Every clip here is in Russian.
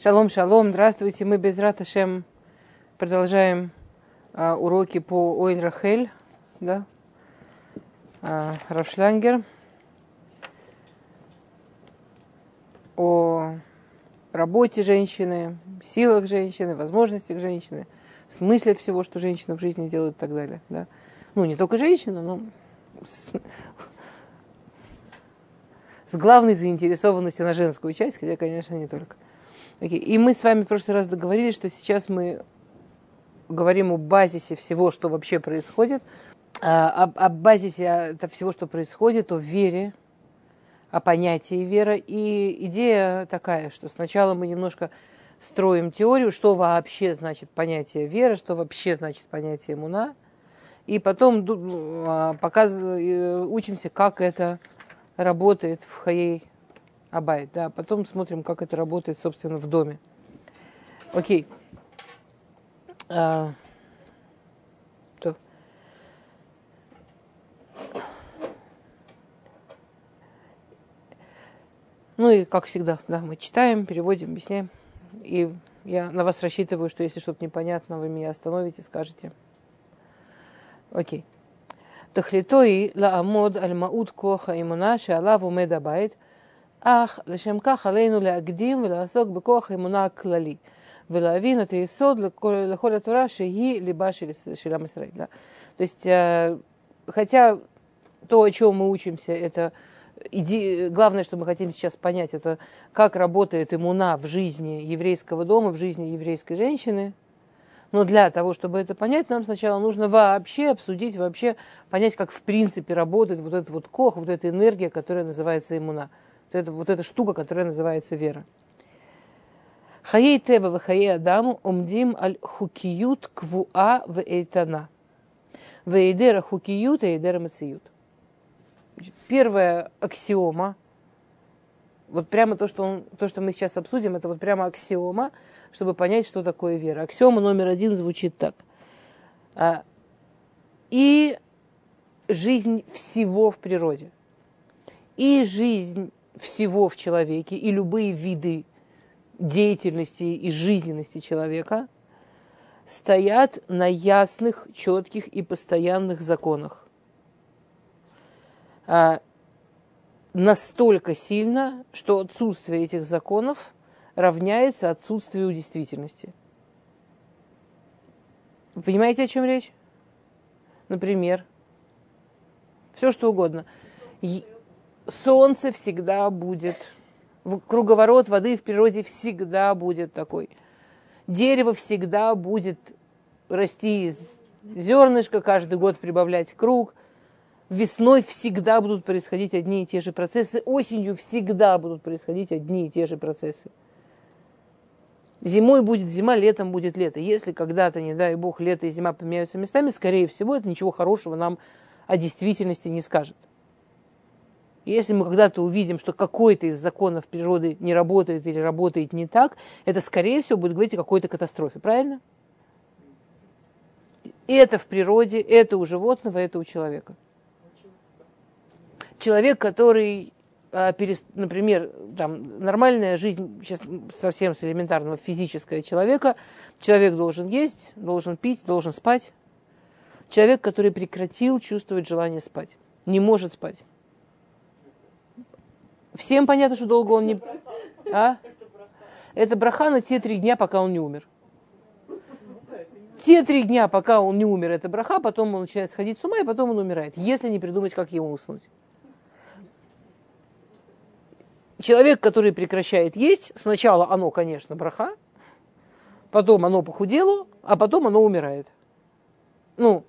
Шалом, шалом, здравствуйте. Мы без Раташем продолжаем а, уроки по Ойль Рахель, да? а, Равшлангер. О работе женщины, силах женщины, возможностях женщины, смысле всего, что женщина в жизни делает и так далее. Да? Ну, не только женщина, но с главной заинтересованностью на женскую часть, хотя, конечно, не только. И мы с вами в прошлый раз договорились, что сейчас мы говорим о базисе всего, что вообще происходит, а, об, об базисе это всего, что происходит, о вере, о понятии вера. И идея такая, что сначала мы немножко строим теорию, что вообще значит понятие веры, что вообще значит понятие муна, и потом а, показываем, учимся, как это работает в Хаей Абайт, да. А потом смотрим, как это работает, собственно, в доме. Окей. А, то. Ну и, как всегда, да, мы читаем, переводим, объясняем. И я на вас рассчитываю, что если что-то непонятно, вы меня остановите, скажете. Окей. תכליתו היא לעמוד על מהות כוח האמונה שעליו עומד הבית – אך לשם כך עלינו להקדים ולעסוק בכוח האמונה הכללי, ולהבין את היסוד לכל, לכל התורה שהיא ליבה של, של עם ישראל. Да? То есть, э, хотя то, о чем мы учимся, это иде... главное, что мы хотим сейчас понять, это как работает иммуна в жизни еврейского дома, в жизни еврейской женщины. Но для того, чтобы это понять, нам сначала нужно вообще обсудить, вообще понять, как в принципе работает вот этот вот кох, вот эта энергия, которая называется иммуна это вот эта штука, которая называется вера. Хаей тева в хаей адаму умдим аль хукиют квуа в эйтана. В эйдера хукиют и эйдера мациют. Первая аксиома, вот прямо то что, он, то, что мы сейчас обсудим, это вот прямо аксиома, чтобы понять, что такое вера. Аксиома номер один звучит так. А, и жизнь всего в природе, и жизнь всего в человеке и любые виды деятельности и жизненности человека стоят на ясных, четких и постоянных законах. А, настолько сильно, что отсутствие этих законов равняется отсутствию действительности. Вы понимаете, о чем речь? Например, все что угодно солнце всегда будет. Круговорот воды в природе всегда будет такой. Дерево всегда будет расти из зернышка, каждый год прибавлять круг. Весной всегда будут происходить одни и те же процессы. Осенью всегда будут происходить одни и те же процессы. Зимой будет зима, летом будет лето. Если когда-то, не дай бог, лето и зима поменяются местами, скорее всего, это ничего хорошего нам о действительности не скажет. Если мы когда-то увидим, что какой-то из законов природы не работает или работает не так, это, скорее всего, будет говорить о какой-то катастрофе, правильно? Это в природе, это у животного, это у человека. Человек, который, а, например, там, нормальная жизнь, сейчас совсем с элементарного физического человека, человек должен есть, должен пить, должен спать. Человек, который прекратил чувствовать желание спать, не может спать Всем понятно, что долго он не... А? Это браха на те три дня, пока он не умер. Те три дня, пока он не умер, это браха, потом он начинает сходить с ума, и потом он умирает, если не придумать, как ему уснуть. Человек, который прекращает есть, сначала оно, конечно, браха, потом оно похудело, а потом оно умирает. Ну,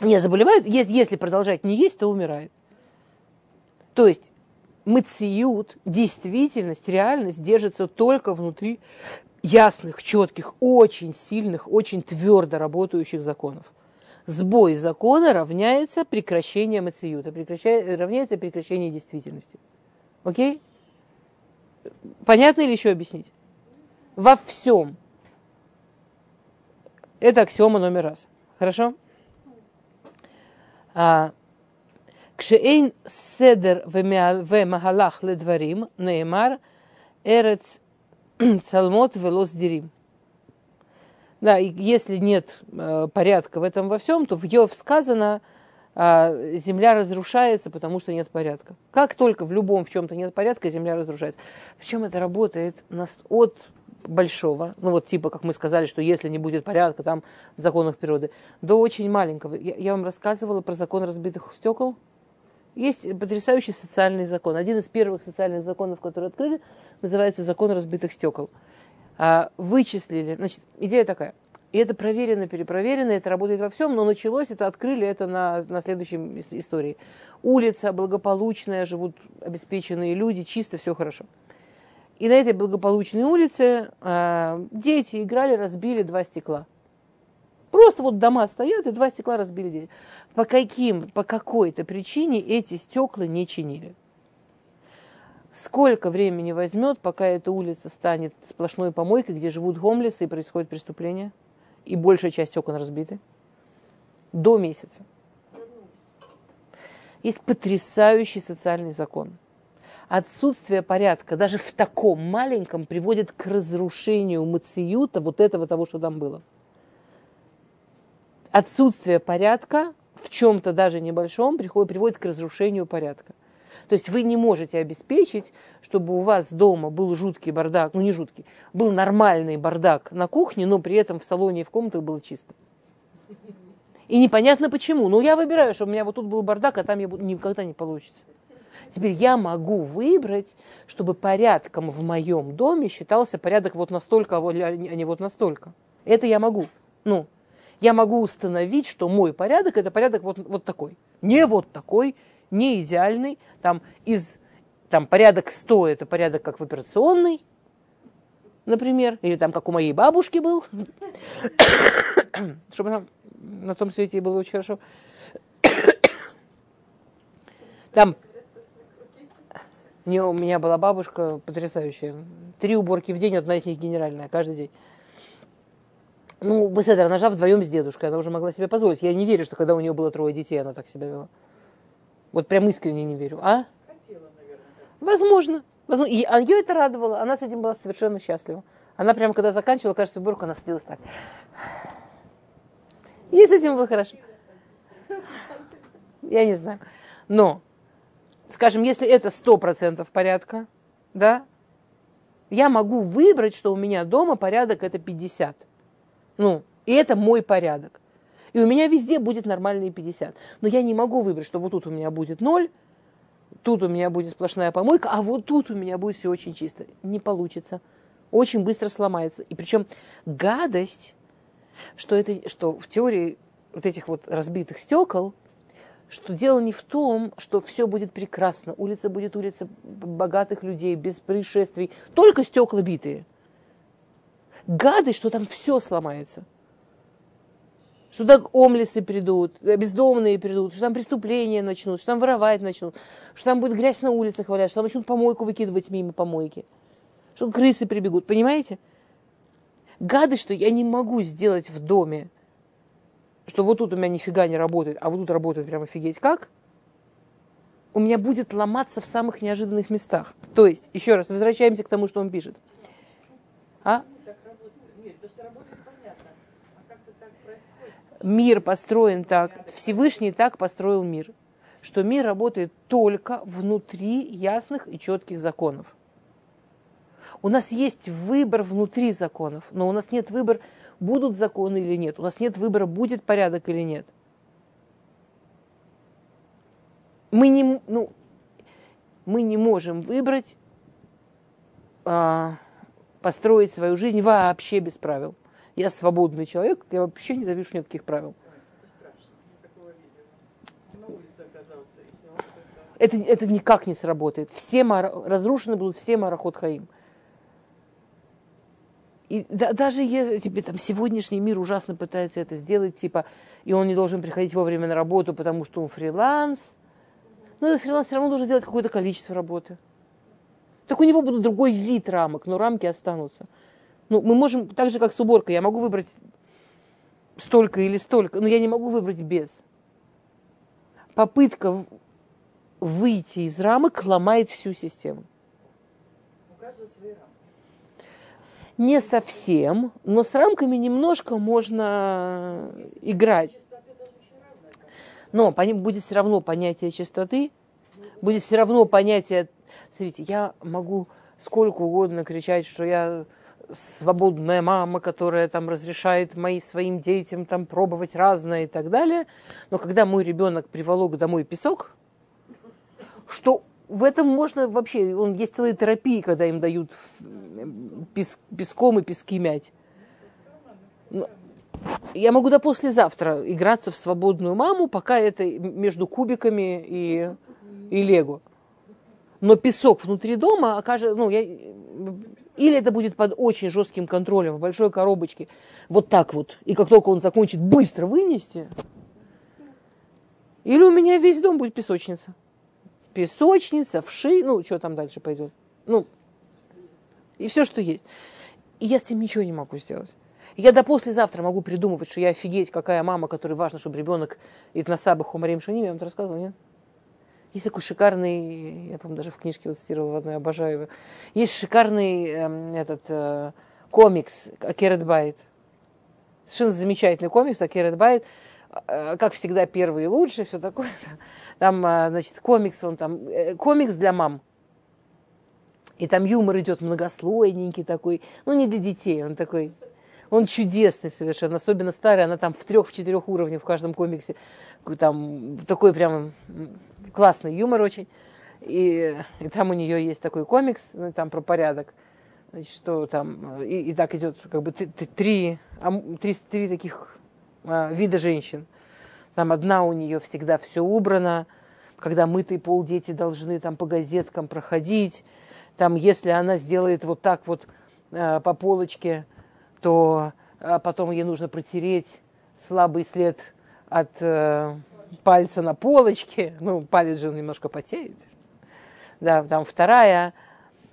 не заболевает, если продолжать не есть, то умирает. То есть мациют, действительность, реальность держится только внутри ясных, четких, очень сильных, очень твердо работающих законов. Сбой закона равняется прекращение мациюта, равняется прекращение действительности. Окей? Понятно или еще объяснить? Во всем. Это аксиома номер раз. Хорошо? А, Кшеэйн седер вемахалах ледварим, неймар, эрец цалмот велос дерим. Да, и если нет э, порядка в этом во всем, то в Йов сказано, э, земля разрушается, потому что нет порядка. Как только в любом в чем-то нет порядка, земля разрушается. Причем это работает от большого, ну вот типа, как мы сказали, что если не будет порядка там в законах природы, до очень маленького. Я, я вам рассказывала про закон разбитых стекол. Есть потрясающий социальный закон. Один из первых социальных законов, которые открыли, называется закон разбитых стекол. А, вычислили, значит, идея такая. И это проверено, перепроверено, это работает во всем, но началось это, открыли это на, на следующей истории. Улица благополучная, живут обеспеченные люди, чисто, все хорошо. И на этой благополучной улице э, дети играли, разбили два стекла. Просто вот дома стоят, и два стекла разбили дети. По каким, по какой-то причине эти стекла не чинили. Сколько времени возьмет, пока эта улица станет сплошной помойкой, где живут гомлесы и происходит преступление, и большая часть окон разбиты? До месяца. Есть потрясающий социальный закон – отсутствие порядка даже в таком маленьком приводит к разрушению мациюта вот этого того, что там было. Отсутствие порядка в чем-то даже небольшом приходит, приводит к разрушению порядка. То есть вы не можете обеспечить, чтобы у вас дома был жуткий бардак, ну не жуткий, был нормальный бардак на кухне, но при этом в салоне и в комнатах было чисто. И непонятно почему. Ну, я выбираю, чтобы у меня вот тут был бардак, а там я никогда не получится. Теперь я могу выбрать, чтобы порядком в моем доме считался порядок вот настолько, а, а не вот настолько. Это я могу. Ну, я могу установить, что мой порядок это порядок вот, вот такой. Не вот такой, не идеальный. Там из там порядок 100 это порядок как в операционной, например, или там как у моей бабушки был, чтобы нам на том свете было очень хорошо. Там не, у меня была бабушка потрясающая. Три уборки в день, одна из них генеральная, каждый день. Ну, быстро, она жила вдвоем с дедушкой, она уже могла себе позволить. Я не верю, что когда у нее было трое детей, она так себя вела. Вот прям искренне не верю. А? Хотела, наверное. Возможно. Возможно. И ее это радовало. Она с этим была совершенно счастлива. Она прямо, когда заканчивала кажется, уборку, она садилась так. И с этим было хорошо. Я не знаю. Но скажем, если это 100% порядка, да, я могу выбрать, что у меня дома порядок это 50. Ну, и это мой порядок. И у меня везде будет нормальные 50. Но я не могу выбрать, что вот тут у меня будет 0, тут у меня будет сплошная помойка, а вот тут у меня будет все очень чисто. Не получится. Очень быстро сломается. И причем гадость, что, это, что в теории вот этих вот разбитых стекол – что дело не в том, что все будет прекрасно, улица будет улица богатых людей, без происшествий, только стекла битые. Гады, что там все сломается. Что там омлисы придут, бездомные придут, что там преступления начнут, что там воровать начнут, что там будет грязь на улицах валять, что там начнут помойку выкидывать мимо помойки, что крысы прибегут, понимаете? Гады, что я не могу сделать в доме что вот тут у меня нифига не работает, а вот тут работает прям офигеть как, у меня будет ломаться в самых неожиданных местах. То есть, еще раз, возвращаемся к тому, что он пишет. А? Мир построен так, Всевышний так построил мир, что мир работает только внутри ясных и четких законов. У нас есть выбор внутри законов, но у нас нет выбора будут законы или нет. У нас нет выбора, будет порядок или нет. Мы не, ну, мы не можем выбрать а, построить свою жизнь вообще без правил. Я свободный человек, я вообще не завишу ни от каких правил. Это, это никак не сработает. Все мара, разрушены будут все марахот хаим. И да, даже если тебе там сегодняшний мир ужасно пытается это сделать, типа, и он не должен приходить вовремя на работу, потому что он фриланс, но этот фриланс все равно должен делать какое-то количество работы. Так у него будет другой вид рамок, но рамки останутся. Ну, мы можем, так же, как с уборкой, я могу выбрать столько или столько, но я не могу выбрать без. Попытка выйти из рамок ломает всю систему. У каждого свои рамки. Не совсем, но с рамками немножко можно играть. Но будет все равно понятие чистоты, будет все равно понятие... Смотрите, я могу сколько угодно кричать, что я свободная мама, которая там разрешает моим своим детям там пробовать разное и так далее. Но когда мой ребенок приволок домой песок, что в этом можно вообще, он есть целые терапии, когда им дают пес, песком и пески мять. Но я могу до послезавтра играться в свободную маму, пока это между кубиками и, и лего. Но песок внутри дома окажется, ну, я, или это будет под очень жестким контролем в большой коробочке, вот так вот. И как только он закончит, быстро вынести. Или у меня весь дом будет песочница песочница, вши, ну, что там дальше пойдет. Ну, и все, что есть. И я с этим ничего не могу сделать. Я до послезавтра могу придумывать, что я офигеть, какая мама, которой важно, чтобы ребенок Итнасаба Хумарим Шаним, я вам это рассказывала, нет? Есть такой шикарный, я, по-моему, даже в книжке вот цитировала одной, обожаю его. Есть шикарный э, этот э, комикс Акерет Байт. Совершенно замечательный комикс Акерет Байт. Э, как всегда, первый и лучший, все такое. Там, э, значит, комикс, он там, э, комикс для мам. И там юмор идет многослойненький такой, ну не для детей, он такой, он чудесный совершенно, особенно старый, она там в трех, в четырех уровнях в каждом комиксе, там такой прям классный юмор очень. И, и там у нее есть такой комикс, ну, там про порядок, значит, что там, и, и так идет как бы три, три, три, три таких а, вида женщин. Там одна у нее всегда все убрано, когда мытый пол дети должны там по газеткам проходить. Там, если она сделает вот так вот э, по полочке, то э, потом ей нужно протереть слабый след от э, пальца на полочке. Ну, палец же немножко потеет. Да, там вторая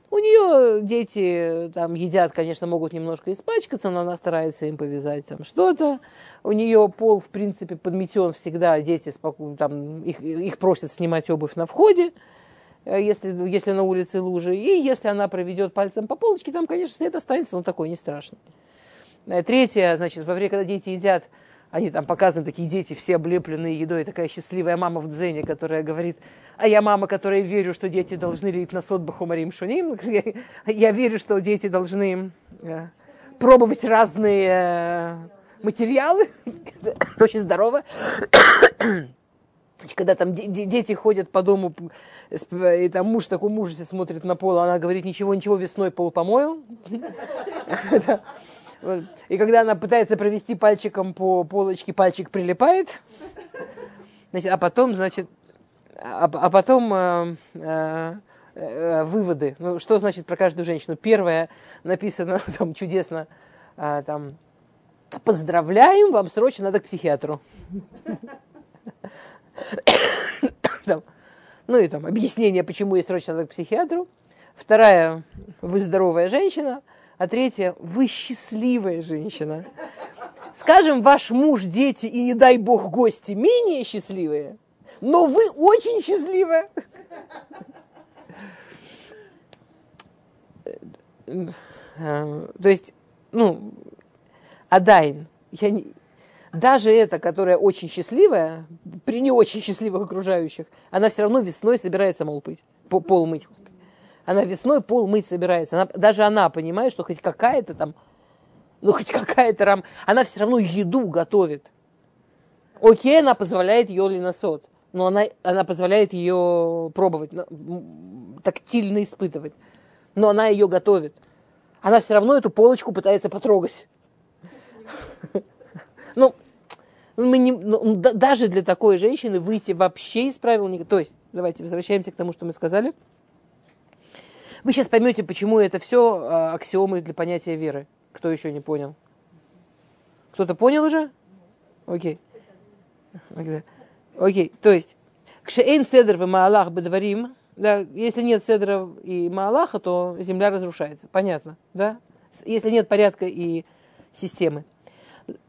у нее дети там едят, конечно, могут немножко испачкаться, но она старается им повязать там что-то. У нее пол, в принципе, подметен всегда, дети там, их, их просят снимать обувь на входе, э, если, если на улице лужи. И если она проведет пальцем по полочке, там, конечно, след останется, но такой не страшный. Э, третье, значит, во время, когда дети едят, они там показаны, такие дети, все облепленные едой, такая счастливая мама в дзене, которая говорит, а я мама, которая верю, что дети должны лить на сот бахумарим шуним. Я, я верю, что дети должны э, пробовать разные э, материалы. Очень здорово. Когда там дети ходят по дому, и там муж такой ужасе смотрит на пол, а она говорит, ничего, ничего, весной пол помою. И когда она пытается провести пальчиком по полочке, пальчик прилипает. Значит, а потом, значит, а, а потом э, э, э, выводы. Ну, что значит про каждую женщину? Первое написано там чудесно, э, там, поздравляем, вам срочно надо к психиатру. Ну и там объяснение, почему ей срочно надо к психиатру. Вторая, вы здоровая женщина. А третье, вы счастливая женщина. Скажем, ваш муж, дети и, не дай бог, гости менее счастливые, но вы очень счастливая. То есть, ну, Адайн, я не, даже эта, которая очень счастливая, при не очень счастливых окружающих, она все равно весной собирается, мол, пыть, пол мыть. Она весной пол мыть собирается. Она, даже она понимает, что хоть какая-то там, ну хоть какая-то рам, она все равно еду готовит. Окей, она позволяет ее линосот, но она, она позволяет ее пробовать, тактильно испытывать. Но она ее готовит. Она все равно эту полочку пытается потрогать. Ну, мы не, ну, даже для такой женщины выйти вообще из правил не... То есть, давайте возвращаемся к тому, что мы сказали. Вы сейчас поймете, почему это все а, аксиомы для понятия веры. Кто еще не понял? Кто-то понял уже? Окей. Окей, то есть, кшеэн седр в маалах бедварим, да, если нет седра и маалаха, то земля разрушается. Понятно, да? Если нет порядка и системы.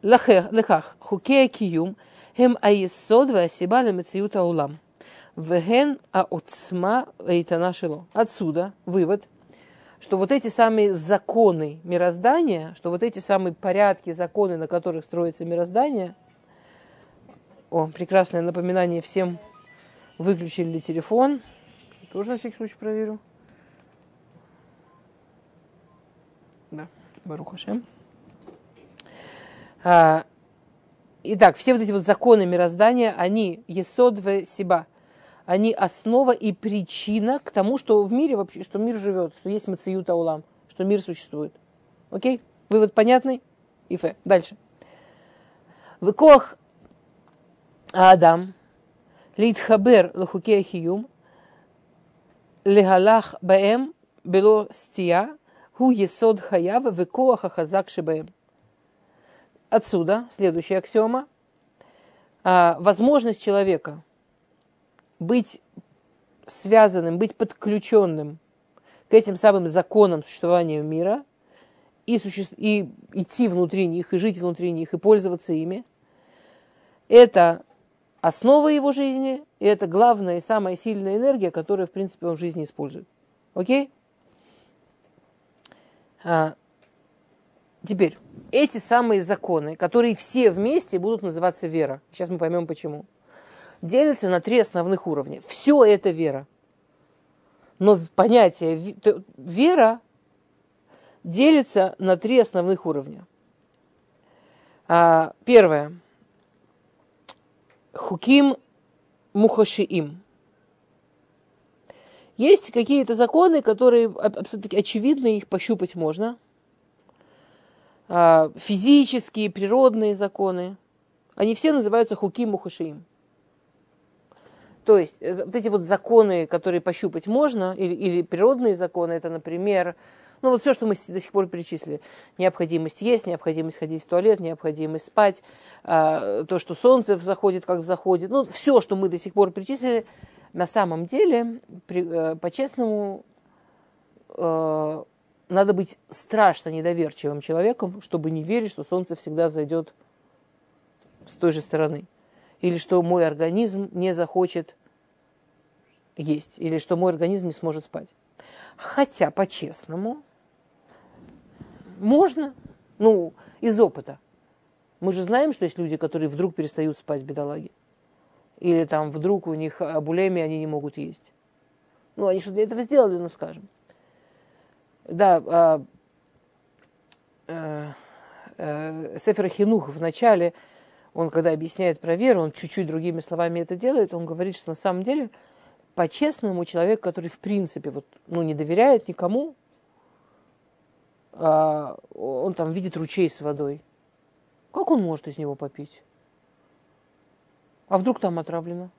Лехах, хукея киюм, хем аисод ва асиба улам. Веген а отсма эйтана шило. Отсюда вывод, что вот эти самые законы мироздания, что вот эти самые порядки, законы, на которых строится мироздание, о, прекрасное напоминание всем, выключили ли телефон, тоже на всякий случай проверю. Да, Барухашем. А, итак, все вот эти вот законы мироздания, они есодве себя, они основа и причина к тому, что в мире вообще, что мир живет, что есть мациюта улам, что мир существует. Окей? Вывод понятный? Ифе. Дальше. Выкох Адам Литхабер Лахуке Хиюм Легалах Баэм Бело Стия Ху Есод Хаява Выкоаха Хазак Шибаэм. Отсюда следующая аксиома. А, возможность человека – быть связанным, быть подключенным к этим самым законам существования мира и, суще... и идти внутри них, и жить внутри них, и пользоваться ими, это основа его жизни, и это главная и самая сильная энергия, которую, в принципе, он в жизни использует. Окей? А, теперь, эти самые законы, которые все вместе будут называться вера. Сейчас мы поймем почему. Делятся на три основных уровня. Все это вера. Но понятие вера делится на три основных уровня. А, первое. Хуким мухашиим. Есть какие-то законы, которые абсолютно очевидны, их пощупать можно – а, физические, природные законы, они все называются хуки мухашиим. То есть э, вот эти вот законы, которые пощупать можно, или, или природные законы, это, например, ну вот все, что мы до сих пор перечислили. Необходимость есть, необходимость ходить в туалет, необходимость спать, а, то, что солнце заходит, как заходит. Ну, все, что мы до сих пор перечислили, на самом деле, э, по-честному, э, надо быть страшно недоверчивым человеком, чтобы не верить, что солнце всегда взойдет с той же стороны. Или что мой организм не захочет есть. Или что мой организм не сможет спать. Хотя, по-честному, можно, ну, из опыта. Мы же знаем, что есть люди, которые вдруг перестают спать, бедолаги. Или там вдруг у них булемия, они не могут есть. Ну, они что-то для этого сделали, ну, скажем. Да, а, э, э, Сефер Хинух в начале, он когда объясняет про веру, он чуть-чуть другими словами это делает, он говорит, что на самом деле по-честному человек, который в принципе вот, ну, не доверяет никому, а, он там видит ручей с водой. Как он может из него попить? А вдруг там отравлено?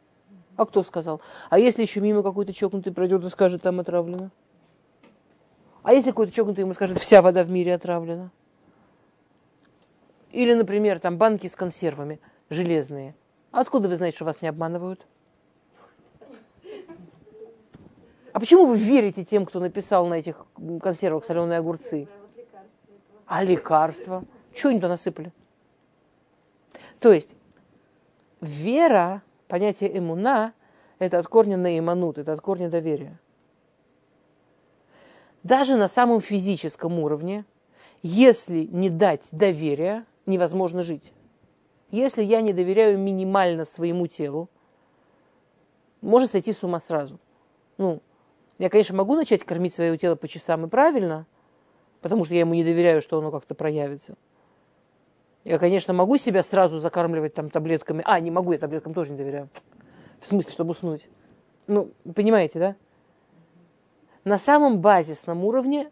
А кто сказал? А если еще мимо какой-то чокнутый пройдет и скажет, там отравлено? А если какой-то чокнутый ему скажет, вся вода в мире отравлена? Или, например, там банки с консервами железные. Откуда вы знаете, что вас не обманывают? А почему вы верите тем, кто написал на этих консервах соленые огурцы? А лекарства? Что они туда насыпали? То есть вера, понятие эмуна, это от корня на иманут, это от корня доверия даже на самом физическом уровне, если не дать доверия, невозможно жить. Если я не доверяю минимально своему телу, можно сойти с ума сразу. Ну, я, конечно, могу начать кормить свое тело по часам и правильно, потому что я ему не доверяю, что оно как-то проявится. Я, конечно, могу себя сразу закармливать там таблетками. А, не могу, я таблеткам тоже не доверяю. В смысле, чтобы уснуть. Ну, понимаете, да? на самом базисном уровне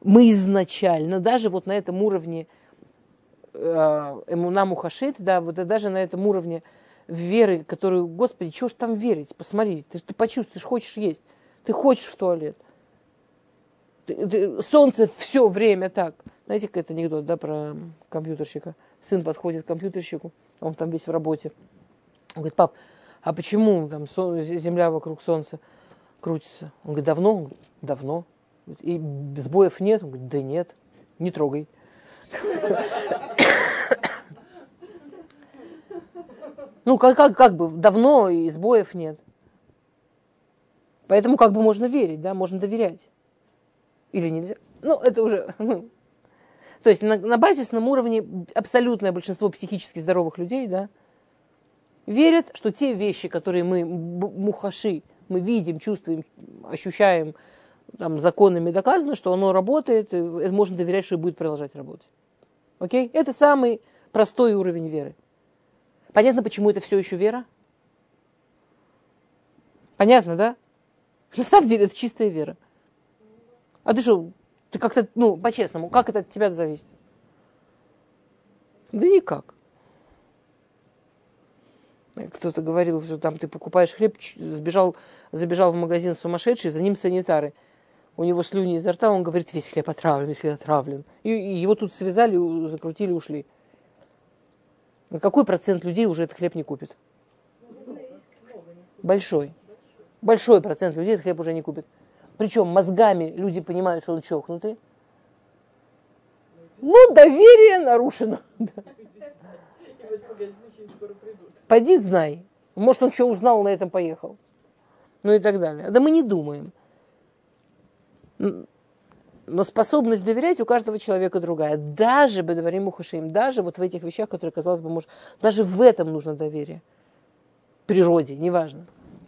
мы изначально, даже вот на этом уровне э, Эмуна Мухашит, да, вот даже на этом уровне веры, которую, Господи, чего ж там верить? Посмотри, ты, ты почувствуешь, хочешь есть, ты хочешь в туалет. Ты, ты, солнце все время так. Знаете, какой-то анекдот, да, про компьютерщика. Сын подходит к компьютерщику, он там весь в работе. Он говорит, пап, а почему там земля вокруг солнца? крутится. Он говорит, давно? Он говорит, давно. И сбоев нет? Он говорит, да нет, не трогай. Ну, как, как, как бы, давно и сбоев нет. Поэтому как бы можно верить, да, можно доверять. Или нельзя? Ну, это уже... Ну. То есть на, на базисном уровне абсолютное большинство психически здоровых людей, да, верят, что те вещи, которые мы, мухаши, мы видим, чувствуем, ощущаем, там, законами доказано, что оно работает, и можно доверять, что и будет продолжать работать. Окей? Это самый простой уровень веры. Понятно, почему это все еще вера? Понятно, да? На самом деле это чистая вера. А ты что, ты как-то, ну, по-честному, как это от тебя зависит? Да никак. Кто-то говорил, что там ты покупаешь хлеб, сбежал, забежал в магазин сумасшедший, за ним санитары. У него слюни изо рта, он говорит, весь хлеб отравлен, весь хлеб отравлен. И, и его тут связали, закрутили, ушли. На какой процент людей уже этот хлеб не купит? Большой. Большой процент людей этот хлеб уже не купит. Причем мозгами люди понимают, что он чокнутый. Ну, доверие нарушено. Пойди знай. Может, он что узнал, на этом поехал. Ну и так далее. Да мы не думаем. Но способность доверять у каждого человека другая. Даже Бедаварим Ухашим, даже вот в этих вещах, которые, казалось бы, может, даже в этом нужно доверие. Природе, неважно.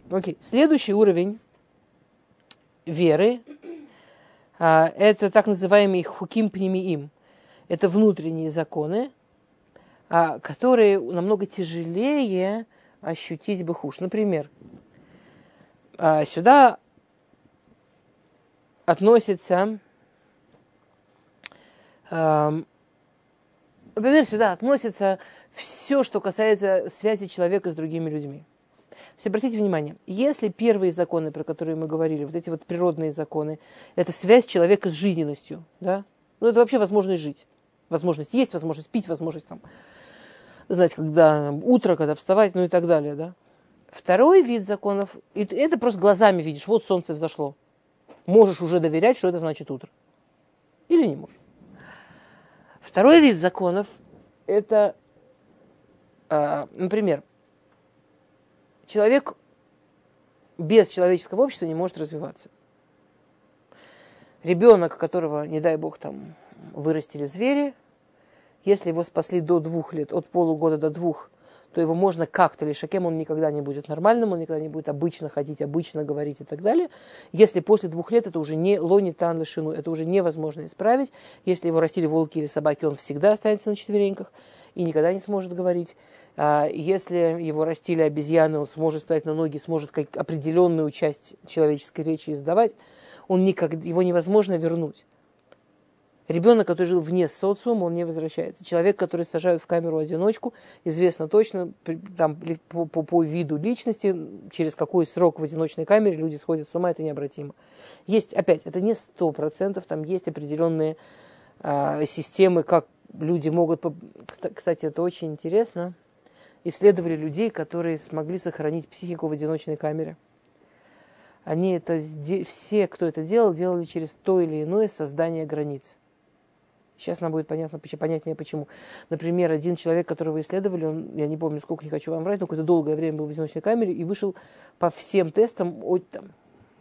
Окей. Следующий уровень веры а, это так называемый хуким пнемиим. Это внутренние законы, а, которые намного тяжелее ощутить бы хуш. Например, а, сюда относится, например, сюда относится все, что касается связи человека с другими людьми. То есть обратите внимание, если первые законы, про которые мы говорили, вот эти вот природные законы, это связь человека с жизненностью, да, ну это вообще возможность жить. Возможность есть, возможность пить, возможность там, знать, когда утро, когда вставать, ну и так далее, да. Второй вид законов, это просто глазами видишь, вот солнце взошло. Можешь уже доверять, что это значит утро. Или не можешь. Второй вид законов, это, а, например, человек без человеческого общества не может развиваться. Ребенок, которого, не дай бог, там вырастили звери, если его спасли до двух лет, от полугода до двух, то его можно как-то лишакем, он никогда не будет нормальным, он никогда не будет обычно ходить, обычно говорить и так далее. Если после двух лет это уже не лони тан лишину, это уже невозможно исправить. Если его растили волки или собаки, он всегда останется на четвереньках и никогда не сможет говорить. А если его растили обезьяны, он сможет встать на ноги, сможет как определенную часть человеческой речи издавать, он никак, его невозможно вернуть. Ребенок, который жил вне социума, он не возвращается. Человек, который сажают в камеру одиночку, известно точно там, по, по, по виду личности, через какой срок в одиночной камере люди сходят с ума, это необратимо. Есть, опять, это не сто процентов, там есть определенные а, системы, как люди могут... Кстати, это очень интересно исследовали людей, которые смогли сохранить психику в одиночной камере. Они это, все, кто это делал, делали через то или иное создание границ. Сейчас нам будет понятно, понятнее почему. Например, один человек, которого исследовали, он, я не помню, сколько не хочу вам врать, но какое-то долгое время был в одиночной камере и вышел по всем тестам от, там,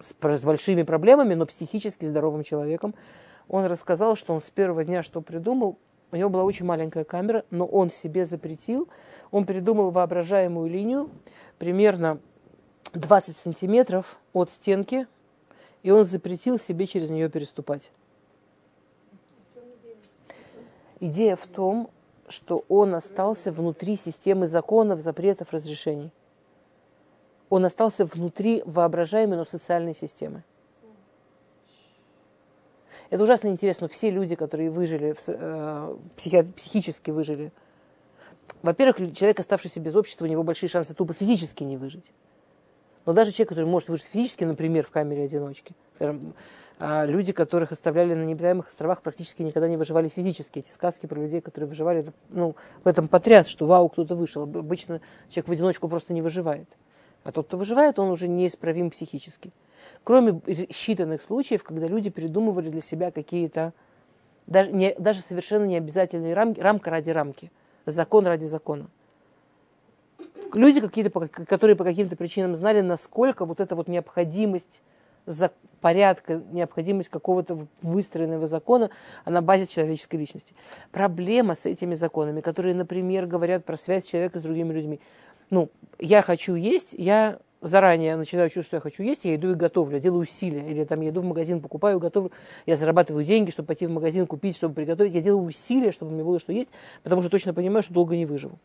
с, с большими проблемами, но психически здоровым человеком. Он рассказал, что он с первого дня что придумал, у него была очень маленькая камера, но он себе запретил он придумал воображаемую линию, примерно 20 сантиметров от стенки, и он запретил себе через нее переступать. Идея в том, что он остался внутри системы законов, запретов, разрешений. Он остался внутри воображаемой, но социальной системы. Это ужасно интересно. Все люди, которые выжили, э, психи, психически выжили – во-первых, человек, оставшийся без общества, у него большие шансы тупо физически не выжить. Но даже человек, который может выжить физически, например, в камере одиночки, скажем, а, люди, которых оставляли на необитаемых островах, практически никогда не выживали физически. Эти сказки про людей, которые выживали, ну, в этом потряс, что вау, кто-то вышел. Обычно человек в одиночку просто не выживает. А тот, кто выживает, он уже неисправим психически. Кроме считанных случаев, когда люди придумывали для себя какие-то, даже, не, даже совершенно необязательные рамки, рамка ради рамки – закон ради закона. Люди, какие-то, которые по каким-то причинам знали, насколько вот эта вот необходимость порядка, необходимость какого-то выстроенного закона а на базе человеческой личности. Проблема с этими законами, которые, например, говорят про связь человека с другими людьми. Ну, я хочу есть, я заранее начинаю чувствовать, что я хочу есть, я иду и готовлю, делаю усилия. Или там я иду в магазин, покупаю, готовлю, я зарабатываю деньги, чтобы пойти в магазин, купить, чтобы приготовить. Я делаю усилия, чтобы мне было что есть, потому что точно понимаю, что долго не выживу.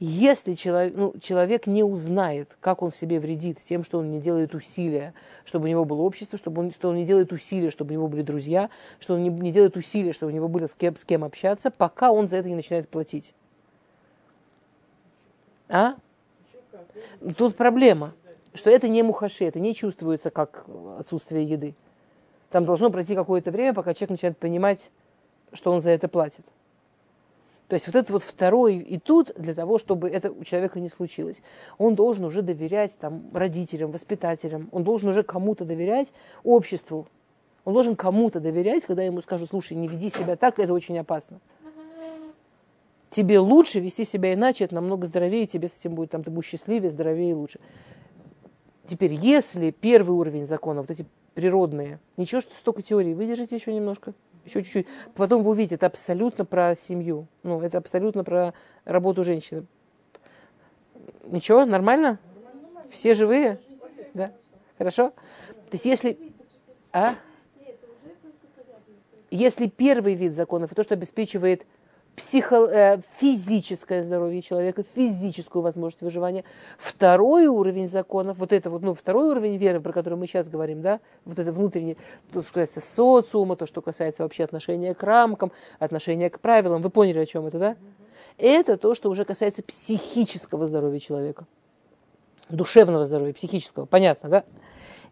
Если человек, ну, человек не узнает, как он себе вредит тем, что он не делает усилия, чтобы у него было общество, чтобы он, что он не делает усилия, чтобы у него были друзья, что он не, не делает усилия, чтобы у него было с кем, с кем общаться, пока он за это не начинает платить. А? Тут проблема, что это не мухаши, это не чувствуется как отсутствие еды. Там должно пройти какое-то время, пока человек начинает понимать, что он за это платит. То есть вот это вот второй и тут для того, чтобы это у человека не случилось. Он должен уже доверять там, родителям, воспитателям, он должен уже кому-то доверять, обществу. Он должен кому-то доверять, когда ему скажут, слушай, не веди себя так, это очень опасно. Тебе лучше вести себя иначе, это намного здоровее, тебе с этим будет, там, ты будешь счастливее, здоровее и лучше. Теперь, если первый уровень закона, вот эти природные, ничего, что столько теорий, выдержите еще немножко еще чуть-чуть. Потом вы увидите, это абсолютно про семью. Ну, это абсолютно про работу женщины. Ничего, нормально? Все живые? Да? Хорошо? То есть если... А? Если первый вид законов, то, что обеспечивает психо, э, физическое здоровье человека, физическую возможность выживания. Второй уровень законов, вот это вот, ну, второй уровень веры, про который мы сейчас говорим, да, вот это внутреннее, то, что касается социума, то, что касается вообще отношения к рамкам, отношения к правилам. Вы поняли, о чем это, да? Это то, что уже касается психического здоровья человека. Душевного здоровья, психического. Понятно, да?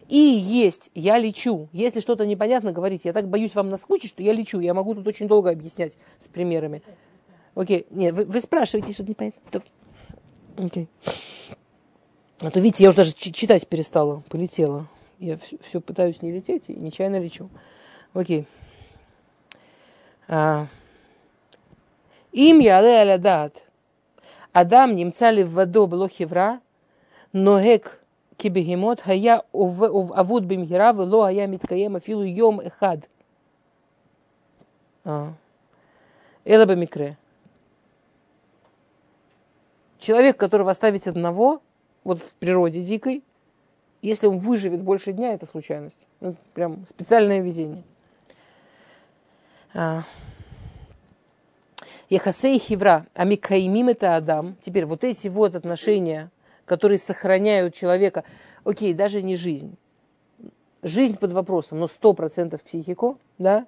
И есть, я лечу. Если что-то непонятно, говорите. Я так боюсь вам наскучить, что я лечу. Я могу тут очень долго объяснять с примерами. Окей, нет, вы, вы спрашиваете, что-то непонятно. Окей. А то, видите, я уже даже читать перестала, полетела. Я все, все пытаюсь не лететь и нечаянно лечу. Окей. А. Им я аля дат. Адам немцали в воду было хевра, ногек кибегемот хая авуд бимхира вело хая миткаем афилу йом эхад. А. Эла бамикре. Человек, которого оставить одного, вот в природе дикой, если он выживет больше дня, это случайность. Это прям специальное везение. А. Яхасей хивра, амикаимим это Адам. Теперь вот эти вот отношения которые сохраняют человека. Окей, даже не жизнь. Жизнь под вопросом, но сто процентов психику, да?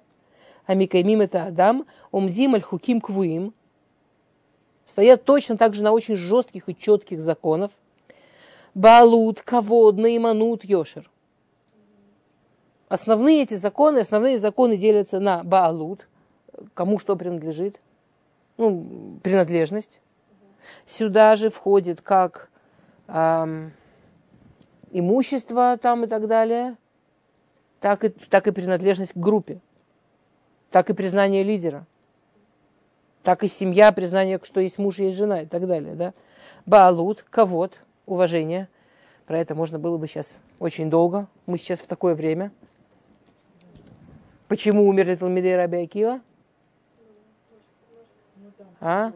Амикаймим это Адам, умдим аль хуким квуим. Стоят точно так же на очень жестких и четких законов. Балут, кавод, наиманут, йошер. Основные эти законы, основные законы делятся на баалут, кому что принадлежит, ну, принадлежность. Сюда же входит как эм, имущество там и так далее, так и, так и принадлежность к группе, так и признание лидера, так и семья, признание, что есть муж, есть жена и так далее. Да? Баалут, кавод, уважение. Про это можно было бы сейчас очень долго. Мы сейчас в такое время. Почему умерли Талмидей Раби Акива? А?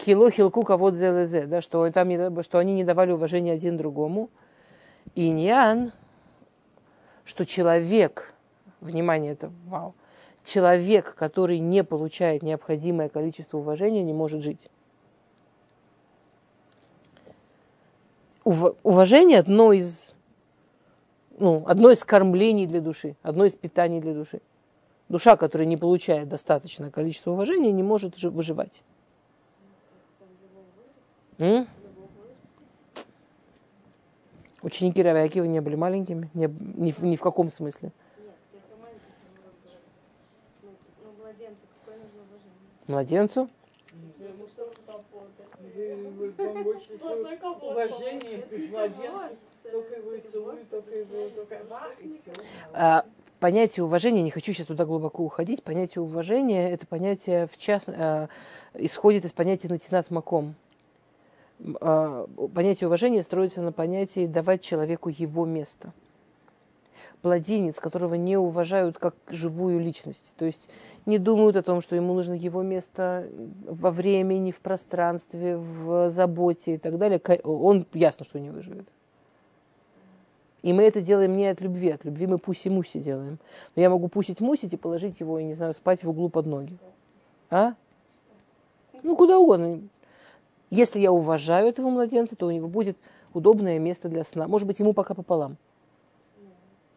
Кило хилку кого зелезе, да, что, там что они не давали уважения один другому. И ньян, что человек, внимание, это вау, человек, который не получает необходимое количество уважения, не может жить. Ув- уважение одно из, ну, одно из кормлений для души, одно из питаний для души. Душа, которая не получает достаточное количество уважения, не может выживать. Ученики Раби Акива не были маленькими? Не, ни, ни в каком смысле? Младенцу? А, понятие уважения, не хочу сейчас туда глубоко уходить, понятие уважения, это понятие в част, э, исходит из понятия натинат маком. А, понятие уважения строится на понятии давать человеку его место. младенец, которого не уважают как живую личность. То есть не думают о том, что ему нужно его место во времени, в пространстве, в заботе и так далее, он ясно, что не выживет. И мы это делаем не от любви, от любви мы пуси-муси делаем. Но я могу пусить-мусить и положить его, и не знаю, спать в углу под ноги. А? Ну, куда угодно. Если я уважаю этого младенца, то у него будет удобное место для сна. Может быть, ему пока пополам.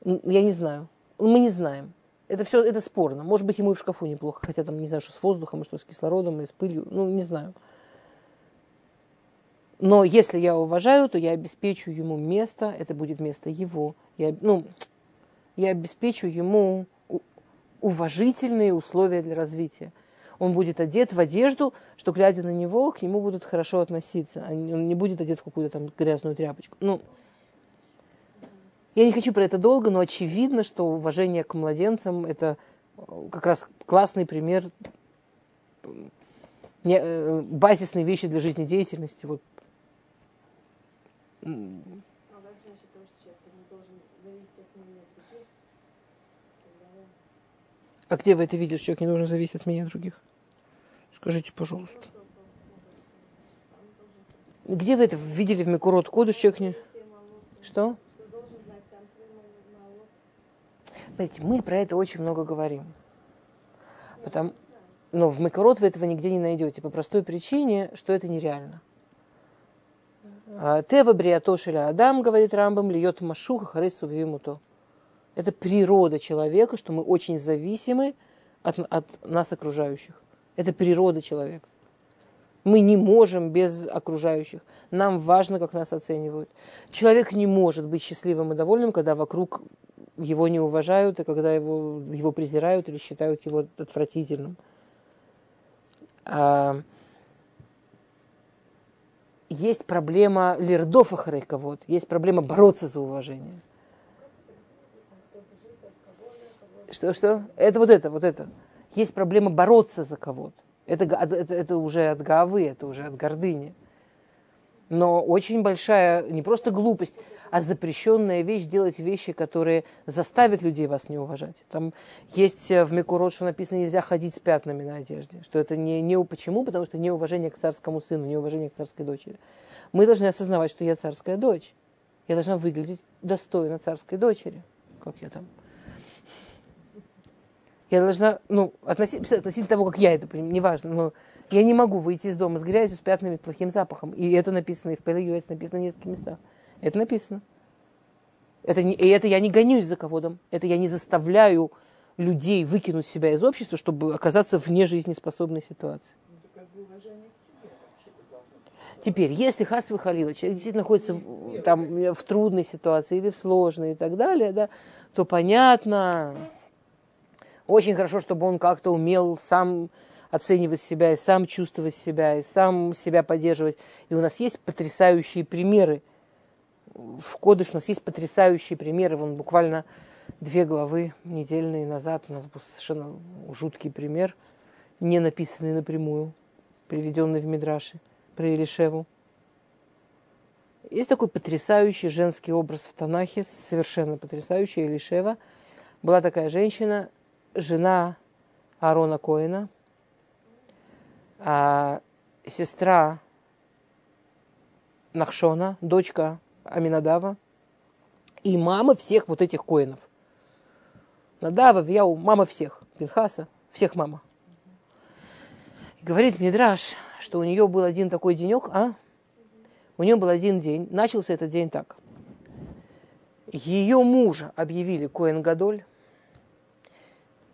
Я не знаю. Мы не знаем. Это все, это спорно. Может быть, ему и в шкафу неплохо, хотя там не знаю, что с воздухом, и что с кислородом, и с пылью. Ну, не знаю. Но если я уважаю, то я обеспечу ему место, это будет место его. Я, ну, я обеспечу ему уважительные условия для развития. Он будет одет в одежду, что, глядя на него, к нему будут хорошо относиться. А он не будет одет в какую-то там грязную тряпочку. Ну, я не хочу про это долго, но очевидно, что уважение к младенцам – это как раз классный пример э, базисные вещи для жизнедеятельности. Вот а где вы это видели, что человек не должен зависеть от меня и других? Скажите, пожалуйста. Где вы это видели в Микурот человек не... Что? Понимаете, мы про это очень много говорим. Потому... Но в Микурот вы этого нигде не найдете по простой причине, что это нереально. А, Тева бриатошеля Адам, говорит Рамбам, льет машуха харесу вимуто. Это природа человека, что мы очень зависимы от, от нас окружающих. Это природа человека. Мы не можем без окружающих. Нам важно, как нас оценивают. Человек не может быть счастливым и довольным, когда вокруг его не уважают, и когда его, его презирают или считают его отвратительным. А, есть проблема ахрейка, вот, есть проблема бороться за уважение. Что, что? Это вот это, вот это. Есть проблема бороться за кого-то. Это, это, это уже от гавы, это уже от гордыни но очень большая не просто глупость, а запрещенная вещь делать вещи, которые заставят людей вас не уважать. Там есть э, в Микурот, что написано, нельзя ходить с пятнами на одежде. Что это не, не почему? Потому что неуважение к царскому сыну, неуважение к царской дочери. Мы должны осознавать, что я царская дочь. Я должна выглядеть достойно царской дочери. Как я там? Я должна, ну, относительно, относительно того, как я это понимаю, неважно, но я не могу выйти из дома с грязью, с пятнами, плохим запахом. И это написано и в ПЛЮС, написано в нескольких местах. Это написано. Это не, и это я не гонюсь за кого-то. Это я не заставляю людей выкинуть себя из общества, чтобы оказаться вне жизнеспособной ситуации. Теперь, если Хас Халила, человек действительно находится в, там, в трудной ситуации или в сложной и так далее, да, то понятно, очень хорошо, чтобы он как-то умел сам оценивать себя, и сам чувствовать себя, и сам себя поддерживать. И у нас есть потрясающие примеры. В Кодыш у нас есть потрясающие примеры. Вон буквально две главы недельные назад у нас был совершенно жуткий пример, не написанный напрямую, приведенный в Мидраше про Елишеву. Есть такой потрясающий женский образ в Танахе, совершенно потрясающий Елишева. Была такая женщина, жена Аарона Коина – а, сестра Нахшона, дочка Аминадава, и мама всех вот этих коинов. Надава, Вияу, мама всех, Пинхаса, всех мама. И говорит Мидраш, что у нее был один такой денек, а? У нее был один день, начался этот день так. Ее мужа объявили Коэн Гадоль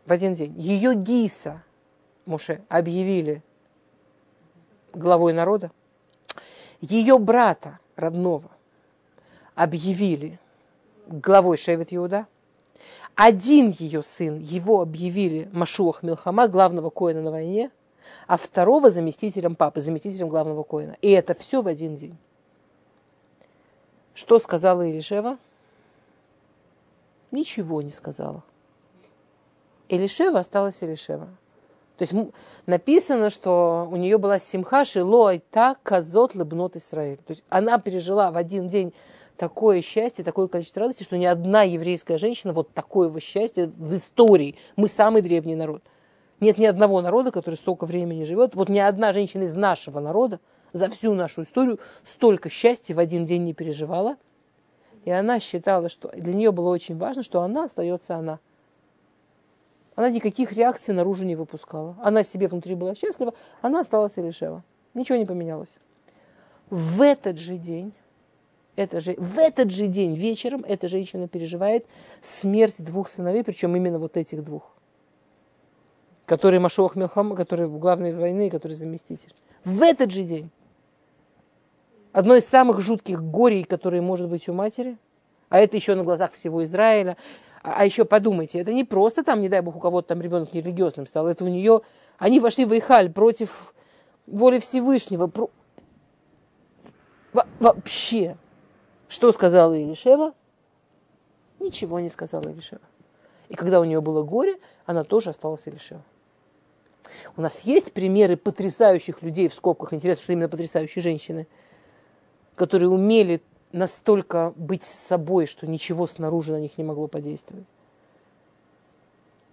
в один день. Ее Гиса, Муше, объявили главой народа, ее брата родного объявили главой Шевет Иуда, один ее сын, его объявили Машуах Милхама, главного коина на войне, а второго заместителем папы, заместителем главного коина. И это все в один день. Что сказала Илишева? Ничего не сказала. Элишева осталась Элишева. То есть написано, что у нее была симха шилой так казот лыбнот Израиль. То есть она пережила в один день такое счастье, такое количество радости, что ни одна еврейская женщина вот такое счастья в истории. Мы самый древний народ. Нет ни одного народа, который столько времени живет. Вот ни одна женщина из нашего народа за всю нашу историю столько счастья в один день не переживала. И она считала, что для нее было очень важно, что она остается она. Она никаких реакций наружу не выпускала. Она себе внутри была счастлива, она осталась Элишева. Ничего не поменялось. В этот же день, это же, в этот же день вечером эта женщина переживает смерть двух сыновей, причем именно вот этих двух. Который Машуах Милхам, который в главной войны, который заместитель. В этот же день. Одно из самых жутких горей, которые может быть у матери, а это еще на глазах всего Израиля. А, а еще подумайте, это не просто там, не дай бог, у кого-то там ребенок нерелигиозным стал, это у нее, они вошли в Ихаль против воли Всевышнего. Про... Во вообще. Что сказала Елишева? Ничего не сказала Елишева. И когда у нее было горе, она тоже осталась Елишева. У нас есть примеры потрясающих людей в скобках. Интересно, что именно потрясающие женщины, которые умели настолько быть собой, что ничего снаружи на них не могло подействовать.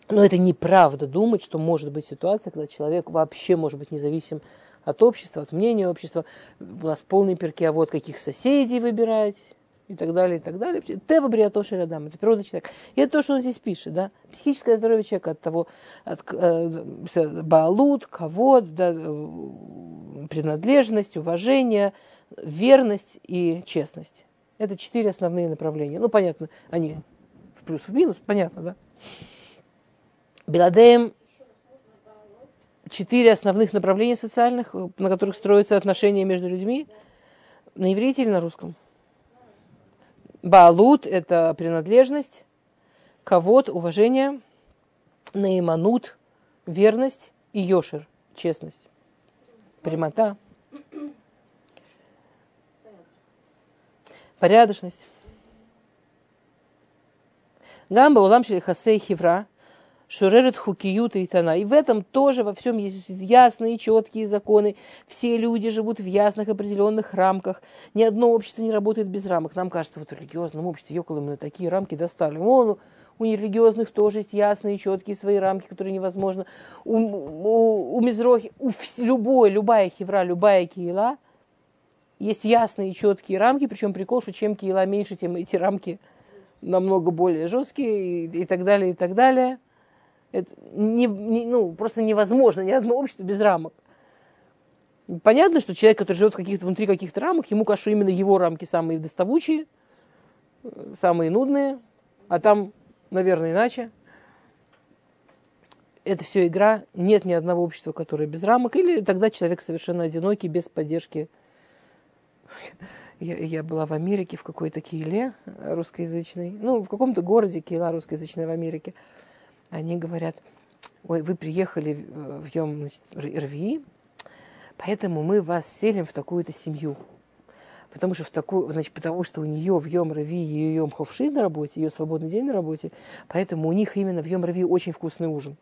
Но это неправда думать, что может быть ситуация, когда человек вообще может быть независим от общества, от мнения общества. У нас полный перки, а вот каких соседей выбирать и так далее, и так далее. Тева бриатоши рядам, это природа человека. И это то, что он здесь пишет, да. Психическое здоровье человека от того, от э, баалут, кого, да, э, принадлежность, уважение, верность и честность. Это четыре основные направления. Ну, понятно, они в плюс, в минус, понятно, да? Беладеем четыре основных направления социальных, на которых строятся отношения между людьми. На иврите или на русском? Баалут – это принадлежность, кавод – уважение, наиманут – верность и йошер – честность, прямота. Порядочность. Гамба улам хасей хивра, шуререт хукиют и тана. И в этом тоже во всем есть ясные, четкие законы. Все люди живут в ясных определенных рамках. Ни одно общество не работает без рамок. Нам кажется, вот в религиозном обществе, около мы такие рамки достали. Вон, у нерелигиозных тоже есть ясные, четкие свои рамки, которые невозможно. У, у, у Мизрохи, у любой, любая хевра, любая киела – есть ясные четкие рамки, причем прикол, что чем киела меньше, тем эти рамки намного более жесткие и, и так далее, и так далее. Это не, не, ну, просто невозможно, ни одно общество без рамок. Понятно, что человек, который живет в каких-то, внутри каких-то рамок, ему кажется, что именно его рамки самые доставучие, самые нудные, а там, наверное, иначе. Это все игра, нет ни одного общества, которое без рамок, или тогда человек совершенно одинокий, без поддержки я, я была в Америке, в какой-то Киеле русскоязычной, ну, в каком-то городе Киела русскоязычной в Америке. Они говорят, ой, вы приехали в Йом значит, РВИ, поэтому мы вас селим в такую-то семью. Потому что, в такую, значит, потому что у нее в Йом Рави ее Йом Ховши на работе, ее свободный день на работе, поэтому у них именно в Йом Рави очень вкусный ужин.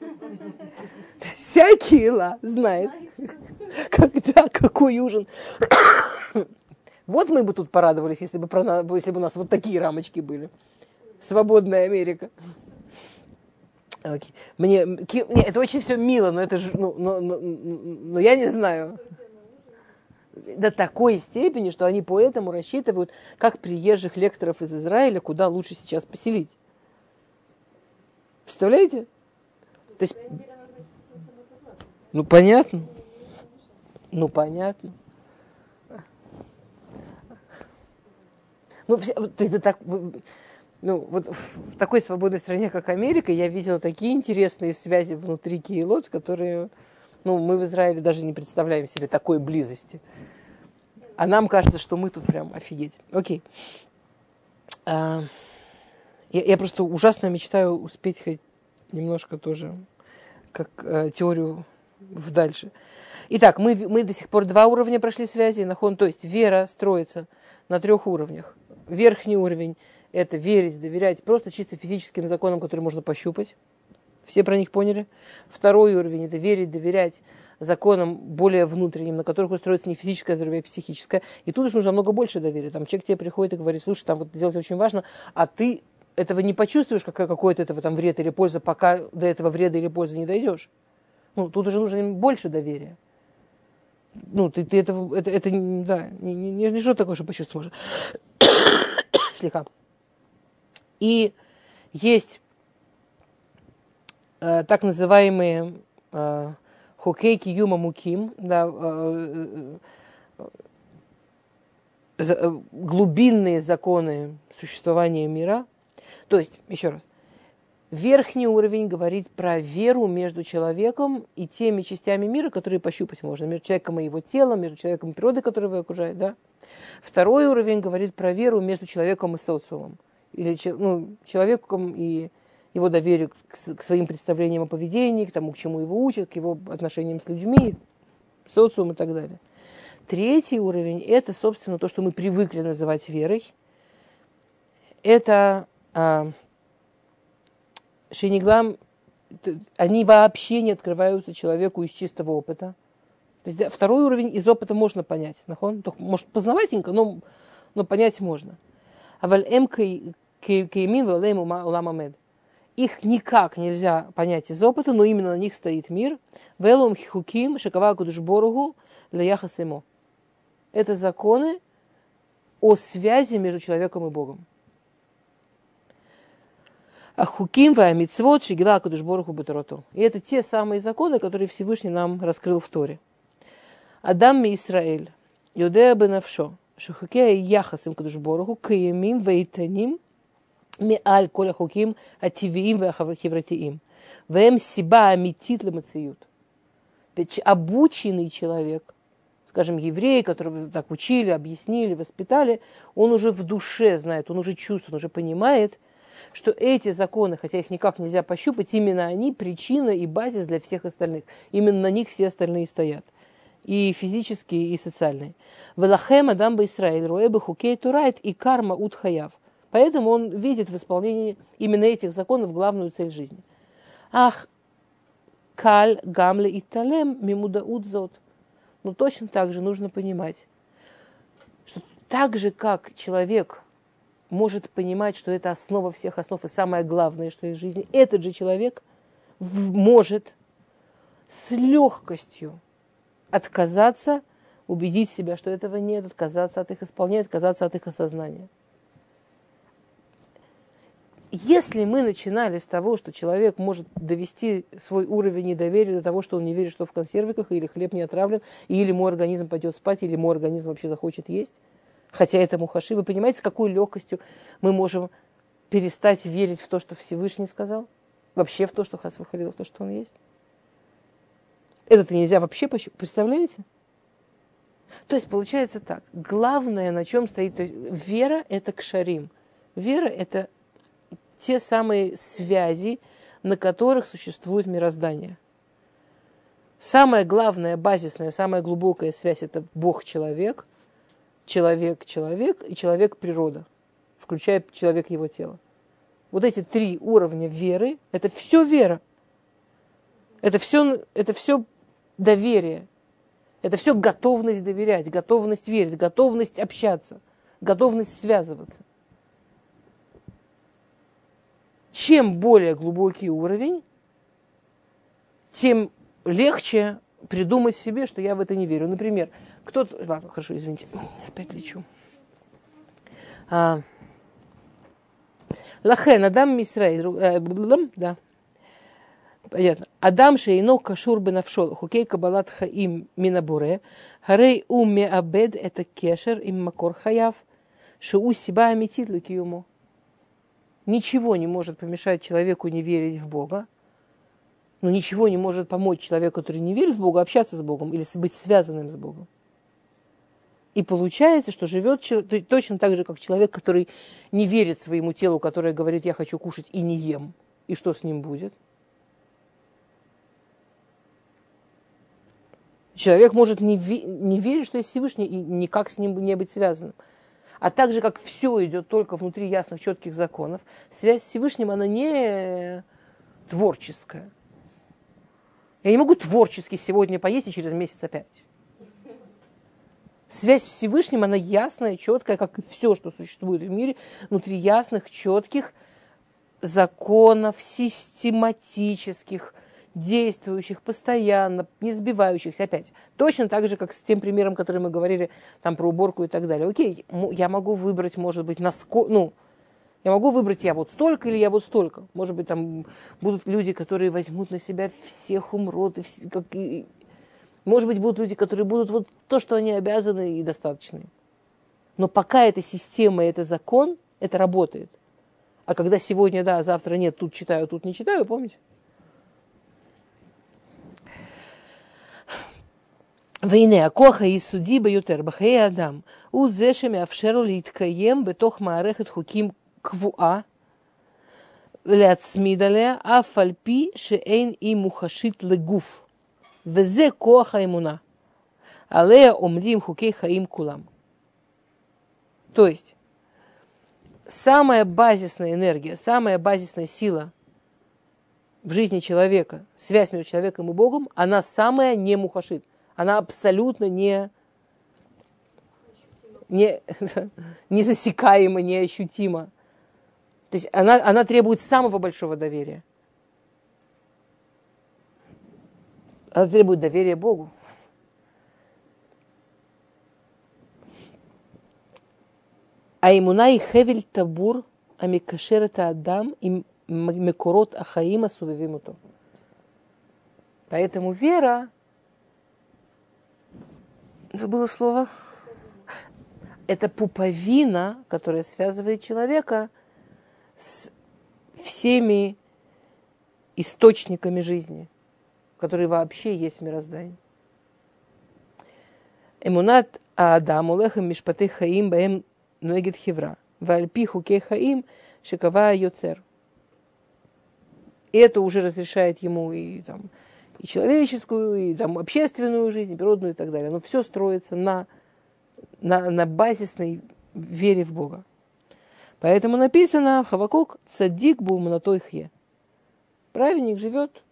Вся Кила знает, когда какой ужин. Вот мы бы тут порадовались, если бы, про, если бы у нас вот такие рамочки были. Свободная Америка. Okay. Мне, не, это очень все мило, но это же, ну, но, но, но я не знаю. До такой степени, что они поэтому рассчитывают, как приезжих лекторов из Израиля, куда лучше сейчас поселить. Представляете? То есть, ну понятно. Ну понятно. Ну, то есть, это так, ну, вот в такой свободной стране, как Америка, я видела такие интересные связи внутри Киелот, которые, ну, мы в Израиле даже не представляем себе такой близости. А нам кажется, что мы тут прям офигеть. Окей. А, я, я просто ужасно мечтаю успеть хоть немножко тоже как э, теорию дальше. Итак, мы, мы до сих пор два уровня прошли связи, нахон, то есть вера строится на трех уровнях. Верхний уровень – это верить, доверять просто чисто физическим законам, которые можно пощупать. Все про них поняли? Второй уровень – это верить, доверять законам более внутренним, на которых устроится не физическое здоровье, а психическое. И тут уж нужно много больше доверия. Там человек тебе приходит и говорит, слушай, там вот сделать очень важно, а ты этого не почувствуешь, какой, какой от этого там вред или польза, пока до этого вреда или пользы не дойдешь. Ну, тут уже нужно больше доверия. Ну, ты, ты это, это, это, да, не, не, не что такое, что почувствуешь. Слегка. И есть э, так называемые э, хокейки юма муким, да, э, э, э, глубинные законы существования мира. То есть, еще раз, Верхний уровень говорит про веру между человеком и теми частями мира, которые пощупать можно, между человеком и его телом, между человеком и природой, которая его окружает. Да? Второй уровень говорит про веру между человеком и социумом, или ну, человеком и его доверие к, своим представлениям о поведении, к тому, к чему его учат, к его отношениям с людьми, социум и так далее. Третий уровень – это, собственно, то, что мы привыкли называть верой. Это Шейниглам, они вообще не открываются человеку из чистого опыта. То есть второй уровень из опыта можно понять. Нахон? Может, познаватенько, но, но понять можно. А эм их никак нельзя понять из опыта, но именно на них стоит мир. Велум хуким шакава кудушборгу ему. Это законы о связи между человеком и Богом. Ахуким, Ваамитсвот, Шигила, Акадуш Бороху, Батарото. И это те самые законы, которые Всевышний нам раскрыл в Торе. Адам ми Исраэль, Юдея Бенавшо, Шухукея Яхасим Кадуш Бороху, Каямим, Ваитаним, Миаль Коля Хуким, Ативиим, Вахаврахевратиим. Вэм Сиба Амитит Ламациют. Обученный человек – скажем, еврей, которого так учили, объяснили, воспитали, он уже в душе знает, он уже чувствует, он уже понимает, что эти законы, хотя их никак нельзя пощупать, именно они причина и базис для всех остальных. Именно на них все остальные стоят. И физические, и социальные. Велахем Адам Израиль, Руэбы Хукей Турайт и карма Утхаяв. Поэтому он видит в исполнении именно этих законов главную цель жизни. Ах, каль гамле и талем мимуда удзот. Но точно так же нужно понимать, что так же, как человек может понимать, что это основа всех основ и самое главное, что есть в жизни, этот же человек может с легкостью отказаться, убедить себя, что этого нет, отказаться от их исполнения, отказаться от их осознания. Если мы начинали с того, что человек может довести свой уровень недоверия до того, что он не верит, что в консервиках, или хлеб не отравлен, или мой организм пойдет спать, или мой организм вообще захочет есть, хотя это мухаши. Вы понимаете, с какой легкостью мы можем перестать верить в то, что Всевышний сказал? Вообще в то, что Хас выходил, в то, что он есть? Это-то нельзя вообще, представляете? То есть получается так. Главное, на чем стоит то есть, вера, это кшарим. Вера – это те самые связи, на которых существует мироздание. Самая главная, базисная, самая глубокая связь – это Бог-человек – человек-человек и человек-природа, включая человек его тело. Вот эти три уровня веры – это все вера. Это все, это все доверие. Это все готовность доверять, готовность верить, готовность общаться, готовность связываться. Чем более глубокий уровень, тем легче придумать себе, что я в это не верю. Например, кто-то... Ладно, хорошо, извините. Опять лечу. А, Лахен, Адам Мисраиль, э, да. Понятно. Адам шейно кашур бенавшол, хукей кабалат хаим минабуре, харей у меабед это кешер им макор хаяв, шеу сиба амитит ему. Ничего не может помешать человеку не верить в Бога, но ничего не может помочь человеку, который не верит в Бога, общаться с Богом или быть связанным с Богом. И получается, что живет точно так же, как человек, который не верит своему телу, которое говорит, я хочу кушать и не ем. И что с ним будет? Человек может не, ве- не верить, что есть Всевышний, и никак с ним не быть связанным. А так же, как все идет только внутри ясных, четких законов, связь с Всевышним, она не творческое. Я не могу творчески сегодня поесть и через месяц опять. Связь с Всевышним, она ясная, четкая, как и все, что существует в мире, внутри ясных, четких законов, систематических, действующих постоянно, не сбивающихся опять. Точно так же, как с тем примером, который мы говорили там про уборку и так далее. Окей, я могу выбрать, может быть, насколько, ну, я могу выбрать я вот столько или я вот столько. Может быть, там будут люди, которые возьмут на себя всех умрут. И все, как, и, может быть, будут люди, которые будут вот то, что они обязаны и достаточны. Но пока эта система, это закон, это работает. А когда сегодня да, а завтра нет, тут читаю, тут не читаю, помните? והנה הכוח היסודי ביותר בחיי האדם הוא זה שמאפשר לו להתקיים בתוך מערכת חוקים קבועה ולהצמיד עליה אף על פי שאין היא מוחשית לגוף. וזה כוח האמונה. עליה עומדים חוקי חיים כולם. То есть, самая базисная энергия, самая базисная сила в жизни человека, связь между человеком и Богом, она самая не мухашит она абсолютно не, не, незасекаема, неощутима. То есть она, она требует самого большого доверия. Она требует доверия Богу. А имуна и хевель табур, а микашер это Адам, и мекорот ахаима сувевимуто. Поэтому вера было слово? Это пуповина, которая связывает человека с всеми источниками жизни, которые вообще есть в мироздании. Эмунат Адам улехем мишпаты хаим баем нуэгет хевра. Вальпи хуке хаим шикава йоцер. Это уже разрешает ему и там, и человеческую, и там, общественную жизнь, и природную и так далее. Но все строится на, на, на базисной вере в Бога. Поэтому написано Хавакук цадик бумнатойхе. Праведник живет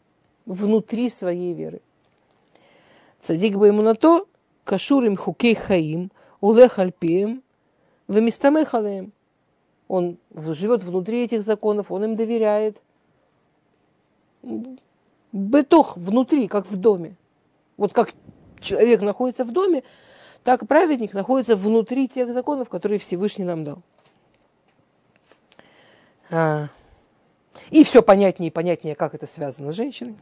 внутри своей веры. Цадик бумнато кашурим хукей хаим улех альпием вемистамехалеем. Он живет внутри этих законов, он им доверяет бытох внутри, как в доме. Вот как человек находится в доме, так праведник находится внутри тех законов, которые Всевышний нам дал. А. И все понятнее и понятнее, как это связано с женщиной.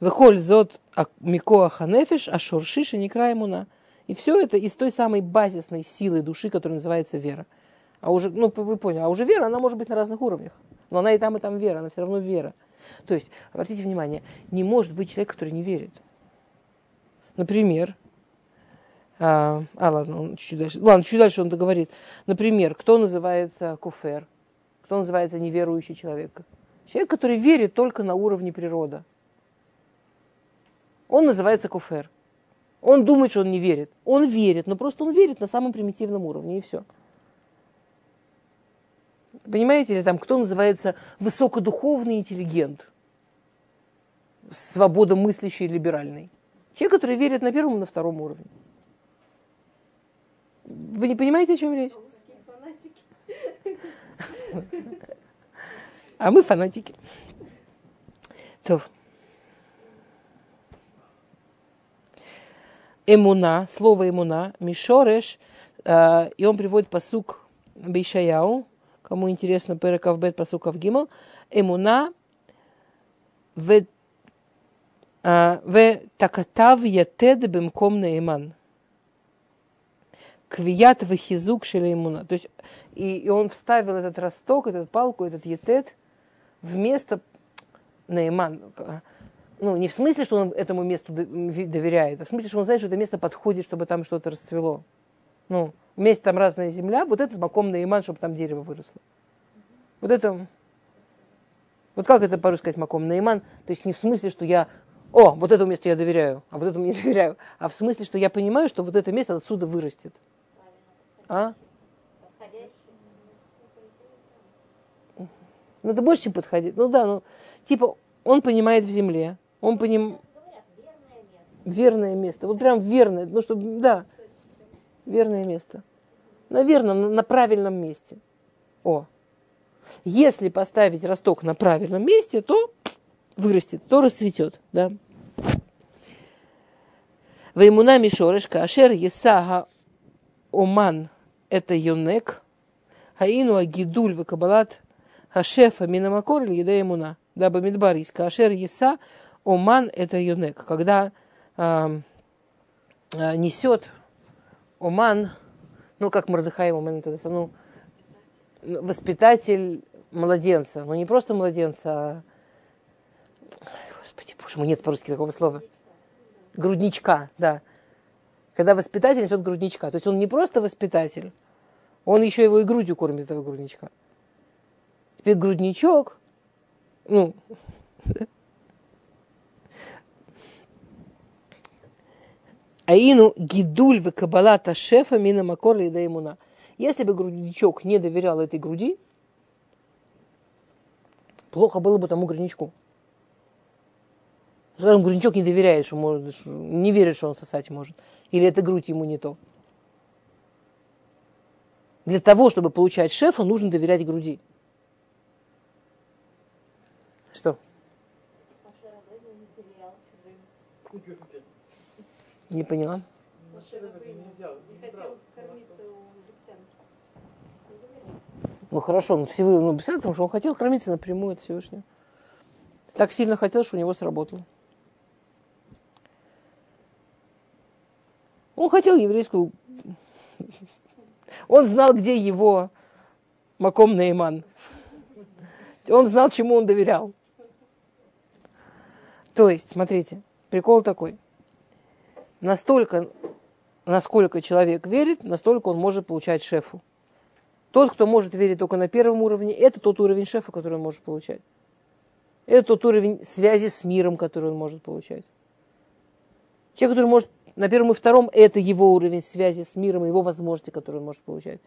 Вехоль зот микоа ханефиш, а шуршиша не муна. И все это из той самой базисной силы души, которая называется вера. А уже, ну, вы поняли, а уже вера, она может быть на разных уровнях. Но она и там, и там вера, она все равно вера. То есть, обратите внимание, не может быть человек, который не верит. Например, а, а ладно, он чуть дальше, ладно, чуть дальше он договорит. Например, кто называется куфер? Кто называется неверующий человек? Человек, который верит только на уровне природы он называется куфер. Он думает, что он не верит. Он верит, но просто он верит на самом примитивном уровне, и все. Понимаете, или там кто называется высокодуховный интеллигент, свободомыслящий, либеральный? Человек, который верит на первом и на втором уровне. Вы не понимаете, о чем речь? А мы фанатики. То. эмуна, слово эмуна, мишореш, э, и он приводит посук Бейшаяу, кому интересно, Перекавбет, посук Авгимал, эмуна в э, в такатав ятед бемком наиман. Квият вахизук шелеймуна. То есть, и, и он вставил этот росток, этот палку, этот етет вместо наиман ну, не в смысле, что он этому месту доверяет, а в смысле, что он знает, что это место подходит, чтобы там что-то расцвело. Ну, вместе там разная земля, вот этот маком на иман, чтобы там дерево выросло. Вот это, вот как это по-русски сказать маком на иман? То есть не в смысле, что я о, вот этому месту я доверяю, а вот этому не доверяю. А в смысле, что я понимаю, что вот это место отсюда вырастет. А? Ну, это больше, чем подходить. Ну да, ну, типа, он понимает в земле, он поним... Верное место. Вот прям верное, ну, чтобы, да, верное место. На верном, на правильном месте. О, если поставить росток на правильном месте, то вырастет, то расцветет, да. Ваймуна Мишорешка, Ашер Есага Оман, это Йонек, Хаину Агидуль Вакабалат Хашефа Минамакор или Еда Имуна, да, Бамидбар Ашер Еса Оман, это Йонек, когда э, несет Оман, ну, как Мордыхай Оман, это, ну, воспитатель младенца, но не просто младенца, а Господи, боже мой, нет по-русски такого слова. Грудничка, да. Когда воспитатель несет грудничка. То есть он не просто воспитатель, он еще его и грудью кормит, этого грудничка. Теперь грудничок, ну, Аину гидуль в кабалата шефа мина макор да имуна. Если бы грудничок не доверял этой груди, плохо было бы тому грудничку. Скажем, грудничок не доверяет, что может, не верит, что он сосать может. Или эта грудь ему не то. Для того, чтобы получать шефа, нужно доверять груди. Что? Не поняла. Ну хорошо, ну, Всевышний, ну, потому что он хотел кормиться напрямую от Всевышнего. Так сильно хотел, что у него сработало. Он хотел еврейскую... Он знал, где его Маком Нейман. Он знал, чему он доверял. То есть, смотрите, прикол такой. Настолько, насколько человек верит, настолько он может получать шефу. Тот, кто может верить только на первом уровне, это тот уровень шефа, который он может получать. Это тот уровень связи с миром, который он может получать. Человек, который может на первом и втором это его уровень связи с миром, его возможности, которые он может получать.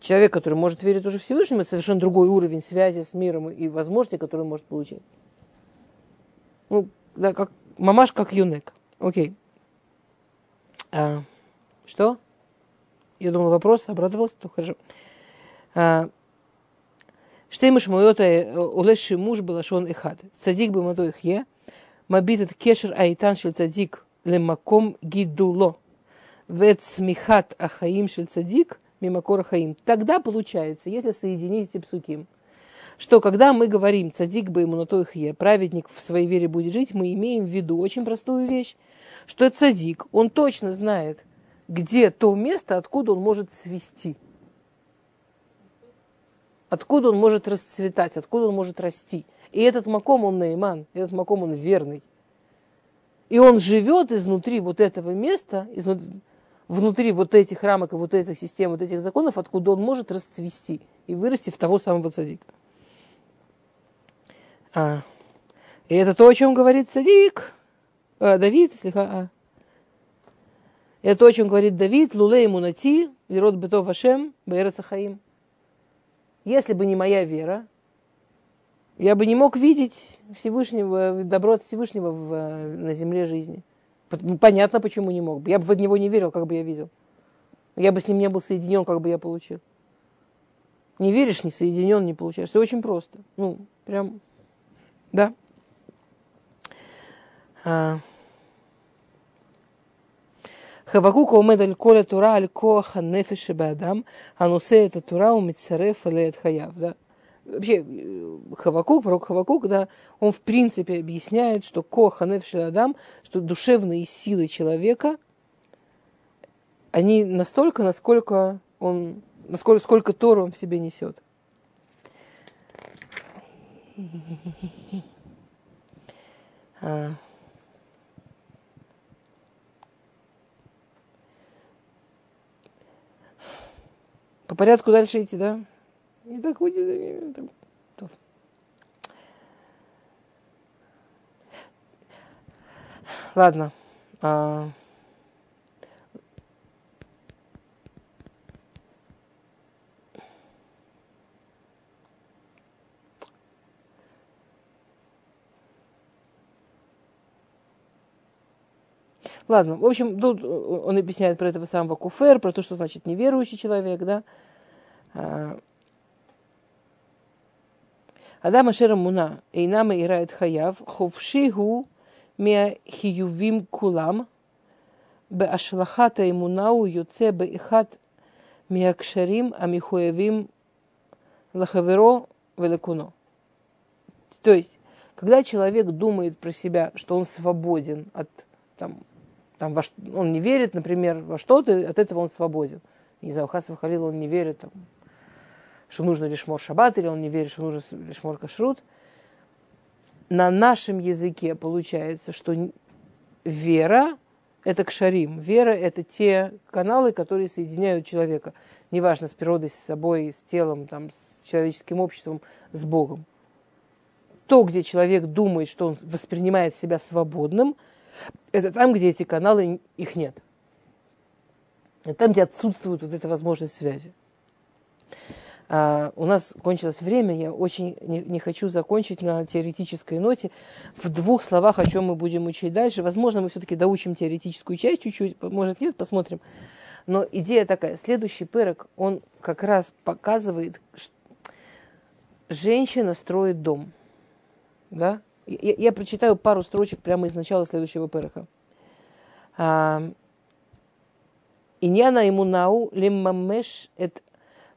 Человек, который может верить уже Всевышнему, это совершенно другой уровень связи с миром и возможности, которые он может получить. Ну, да, как мамаш, как юнек. Окей. А, что? Я думал, вопрос, обрадовался, то хорошо. А, Штеймыш моёта улеши муж был шон ихад. Цадик бы мото их е. Мабит это кешер айтан шель цадик лемаком гидуло. Вецмихат ахаим шель цадик мимакор ахаим. Тогда получается, если соединить эти псуким, что когда мы говорим цадик бы ему на то их праведник в своей вере будет жить, мы имеем в виду очень простую вещь, что цадик, он точно знает, где то место, откуда он может свести. Откуда он может расцветать, откуда он может расти. И этот маком он наиман, этот маком он верный. И он живет изнутри вот этого места, изнутри, внутри вот этих рамок и вот этих систем, вот этих законов, откуда он может расцвести и вырасти в того самого цадика. А. И это то, о чем говорит цадик, а, Давид, слегка, а. Это то, о чем говорит Давид, лулей мунати, лирот бетов Вашем, Хаим. Если бы не моя вера, я бы не мог видеть Всевышнего, добро от Всевышнего в, на земле жизни. Ну, понятно, почему не мог бы. Я бы в него не верил, как бы я видел. Я бы с ним не был соединен, как бы я получил. Не веришь, не соединен, не получаешь. Все очень просто. Ну, прям, да. А. Хавакука умед коля тура аль коаха нефеше бадам, а носе это тура умицареф алеет хаяв, да вообще э, Хавакук, пророк Хавакук, да, он в принципе объясняет, что Коханев Шеладам, что душевные силы человека, они настолько, насколько он, насколько сколько Тору он в себе несет. А. По порядку дальше идти, да? Не так будет. ладно. А, Ладно, в общем, тут он объясняет про этого самого куфер, про то, что значит неверующий человек, да. А, Адам Ашера Муна, Эйнама Ирает Хаяв, Ховшигу Мия Хиювим Кулам, Беашлахата Имунау Юце Беихат Миакшарим Амихуевим Лахаверо Великуно. То есть, когда человек думает про себя, что он свободен от там, там, во, он не верит, например, во что-то, от этого он свободен. Не знаю, Хасов Халил, он не верит, там, что нужно лишмор шаббат, или он не верит, что нужно лишмор кашрут. На нашем языке получается, что вера – это кшарим. Вера – это те каналы, которые соединяют человека. Неважно, с природой, с собой, с телом, там, с человеческим обществом, с Богом. То, где человек думает, что он воспринимает себя свободным – это там, где эти каналы, их нет. Это там, где отсутствует вот эта возможность связи. А, у нас кончилось время, я очень не, хочу закончить на теоретической ноте. В двух словах, о чем мы будем учить дальше. Возможно, мы все-таки доучим теоретическую часть чуть-чуть, может нет, посмотрим. Но идея такая. Следующий пырок, он как раз показывает, что женщина строит дом. Да? Я, я прочитаю пару строчек прямо из начала следующего пыраха. Иньяна ему нау лиммамеш эт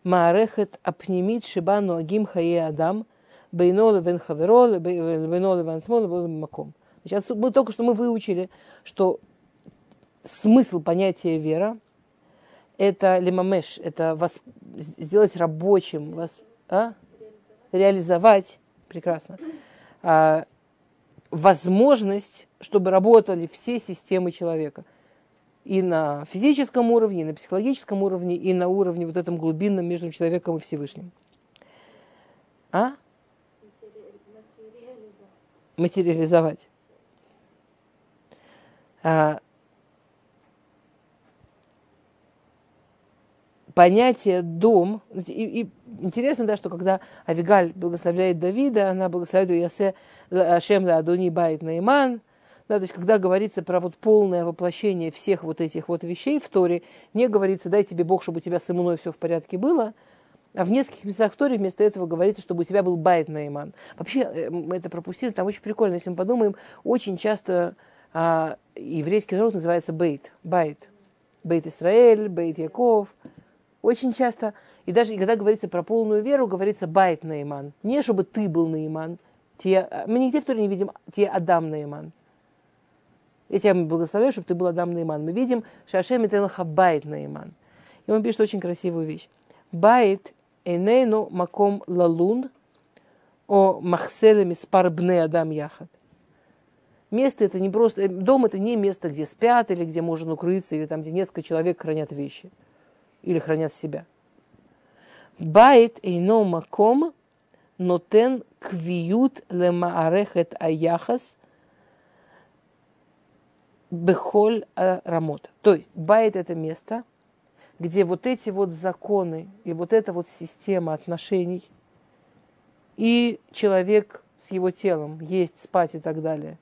маарехет апнимит шибану агим хае адам бейно левен хаверо бейно левен смол маком. Сейчас мы только что мы выучили, что смысл понятия вера это лимамеш, это вас, сделать рабочим, вас, а? реализовать, прекрасно, а, возможность, чтобы работали все системы человека. И на физическом уровне, и на психологическом уровне, и на уровне вот этом глубинном между человеком и Всевышним. А? Материализовать. А, понятие дом, и, и интересно, да, что когда Авигаль благословляет Давида, она благословляет Ясе Ашем Адони Байт Найман, да, то есть, когда говорится про вот полное воплощение всех вот этих вот вещей в Торе, не говорится, дай тебе Бог, чтобы у тебя с אמונה ой все в порядке было, а в нескольких местах в Торе вместо этого говорится, чтобы у тебя был בית נאמן. Вообще, э, мы это пропустили, там очень прикольно, если мы подумаем, очень часто а, еврейский народ называется בית, בית. בית ישראל, בית יעקב – очень часто, и даже когда говорится про полную веру, говорится בית נאמן. Не чтобы ты был נאמן. Те, мы нигде в Торе не видим те Адам наиман. Я тебя благословляю, чтобы ты был Адам наиман. Мы видим Шашем и байт наиман. И он пишет очень красивую вещь. Байт энейну маком лалун о махселе спар бне Адам яхат. Место это не просто, дом это не место, где спят или где можно укрыться, или там, где несколько человек хранят вещи или хранят себя. Байт эйно маком нотен квиют лемаарехет аяхас бехоль рамот. То есть байт это место, где вот эти вот законы и вот эта вот система отношений и человек с его телом, есть, спать и так далее,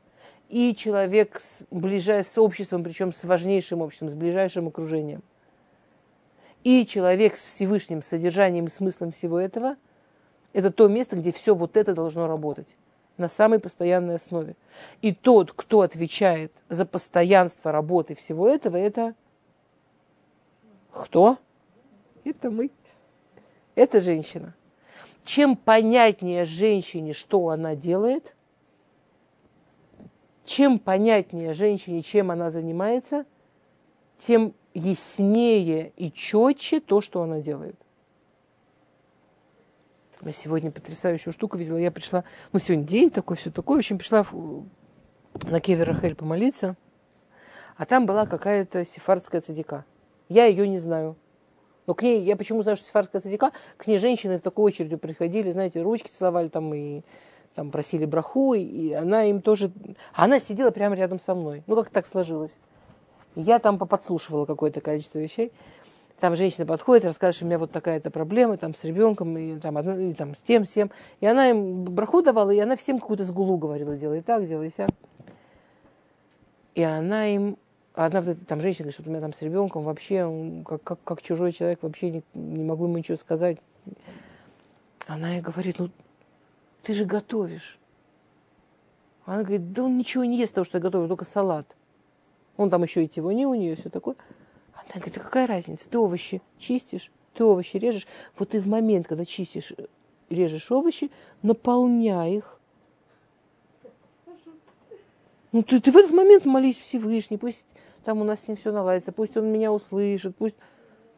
и человек с, ближай, с обществом, причем с важнейшим обществом, с ближайшим окружением, и человек с Всевышним содержанием и смыслом всего этого, это то место, где все вот это должно работать на самой постоянной основе. И тот, кто отвечает за постоянство работы всего этого, это кто? Это мы. Это женщина. Чем понятнее женщине, что она делает, чем понятнее женщине, чем она занимается, тем яснее и четче то, что она делает. Я сегодня потрясающую штуку видела. Я пришла, ну, сегодня день такой, все такое. В общем, пришла в, на Кевер Рахель помолиться. А там была какая-то сефардская цадика. Я ее не знаю. Но к ней, я почему знаю, что сефардская цадика, к ней женщины в такой очередью приходили, знаете, ручки целовали там и там просили браху, и она им тоже... Она сидела прямо рядом со мной. Ну, как так сложилось. Я там подслушивала какое-то количество вещей. Там женщина подходит, рассказывает, что у меня вот такая-то проблема, там с ребенком, и там, и, там с тем, с тем. И она им браху давала, и она всем какую-то сгулу говорила, делай так, делай сяк. И она им одна там женщина говорит, что у меня там с ребенком вообще, как, как, как чужой человек, вообще не, не могу ему ничего сказать. Она ей говорит, ну ты же готовишь. Она говорит, да он ничего не ест того, что я готовлю, только салат. Он там еще и тивони у нее, все такое. Она говорит, а какая разница? Ты овощи чистишь, ты овощи режешь. Вот ты в момент, когда чистишь, режешь овощи, наполняй их. Ну ты, ты в этот момент молись Всевышний, пусть там у нас с ним все наладится, пусть он меня услышит, пусть...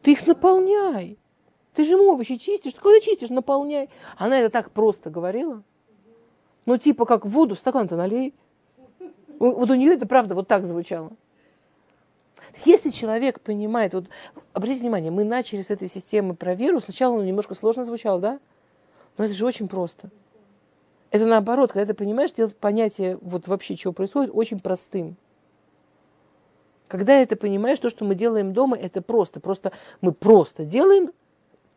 Ты их наполняй. Ты же овощи чистишь. Ты когда чистишь, наполняй. Она это так просто говорила. Ну, типа, как воду в стакан-то налей. Вот у нее это правда вот так звучало. Если человек понимает, вот обратите внимание, мы начали с этой системы про веру, сначала ну, немножко сложно звучало, да? Но это же очень просто. Это наоборот, когда ты понимаешь, делать понятие вот вообще, чего происходит, очень простым. Когда это понимаешь, то, что мы делаем дома, это просто. Просто мы просто делаем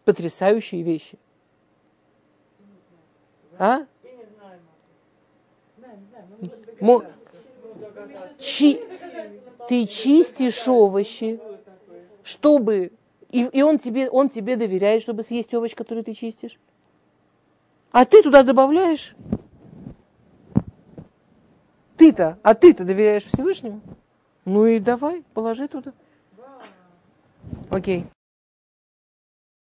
потрясающие вещи. А? Мо... Чи... Ты чистишь овощи, чтобы... И, и он, тебе, он тебе доверяет, чтобы съесть овощ, который ты чистишь. А ты туда добавляешь... Ты-то, а ты-то доверяешь Всевышнему? Ну и давай, положи туда. Окей.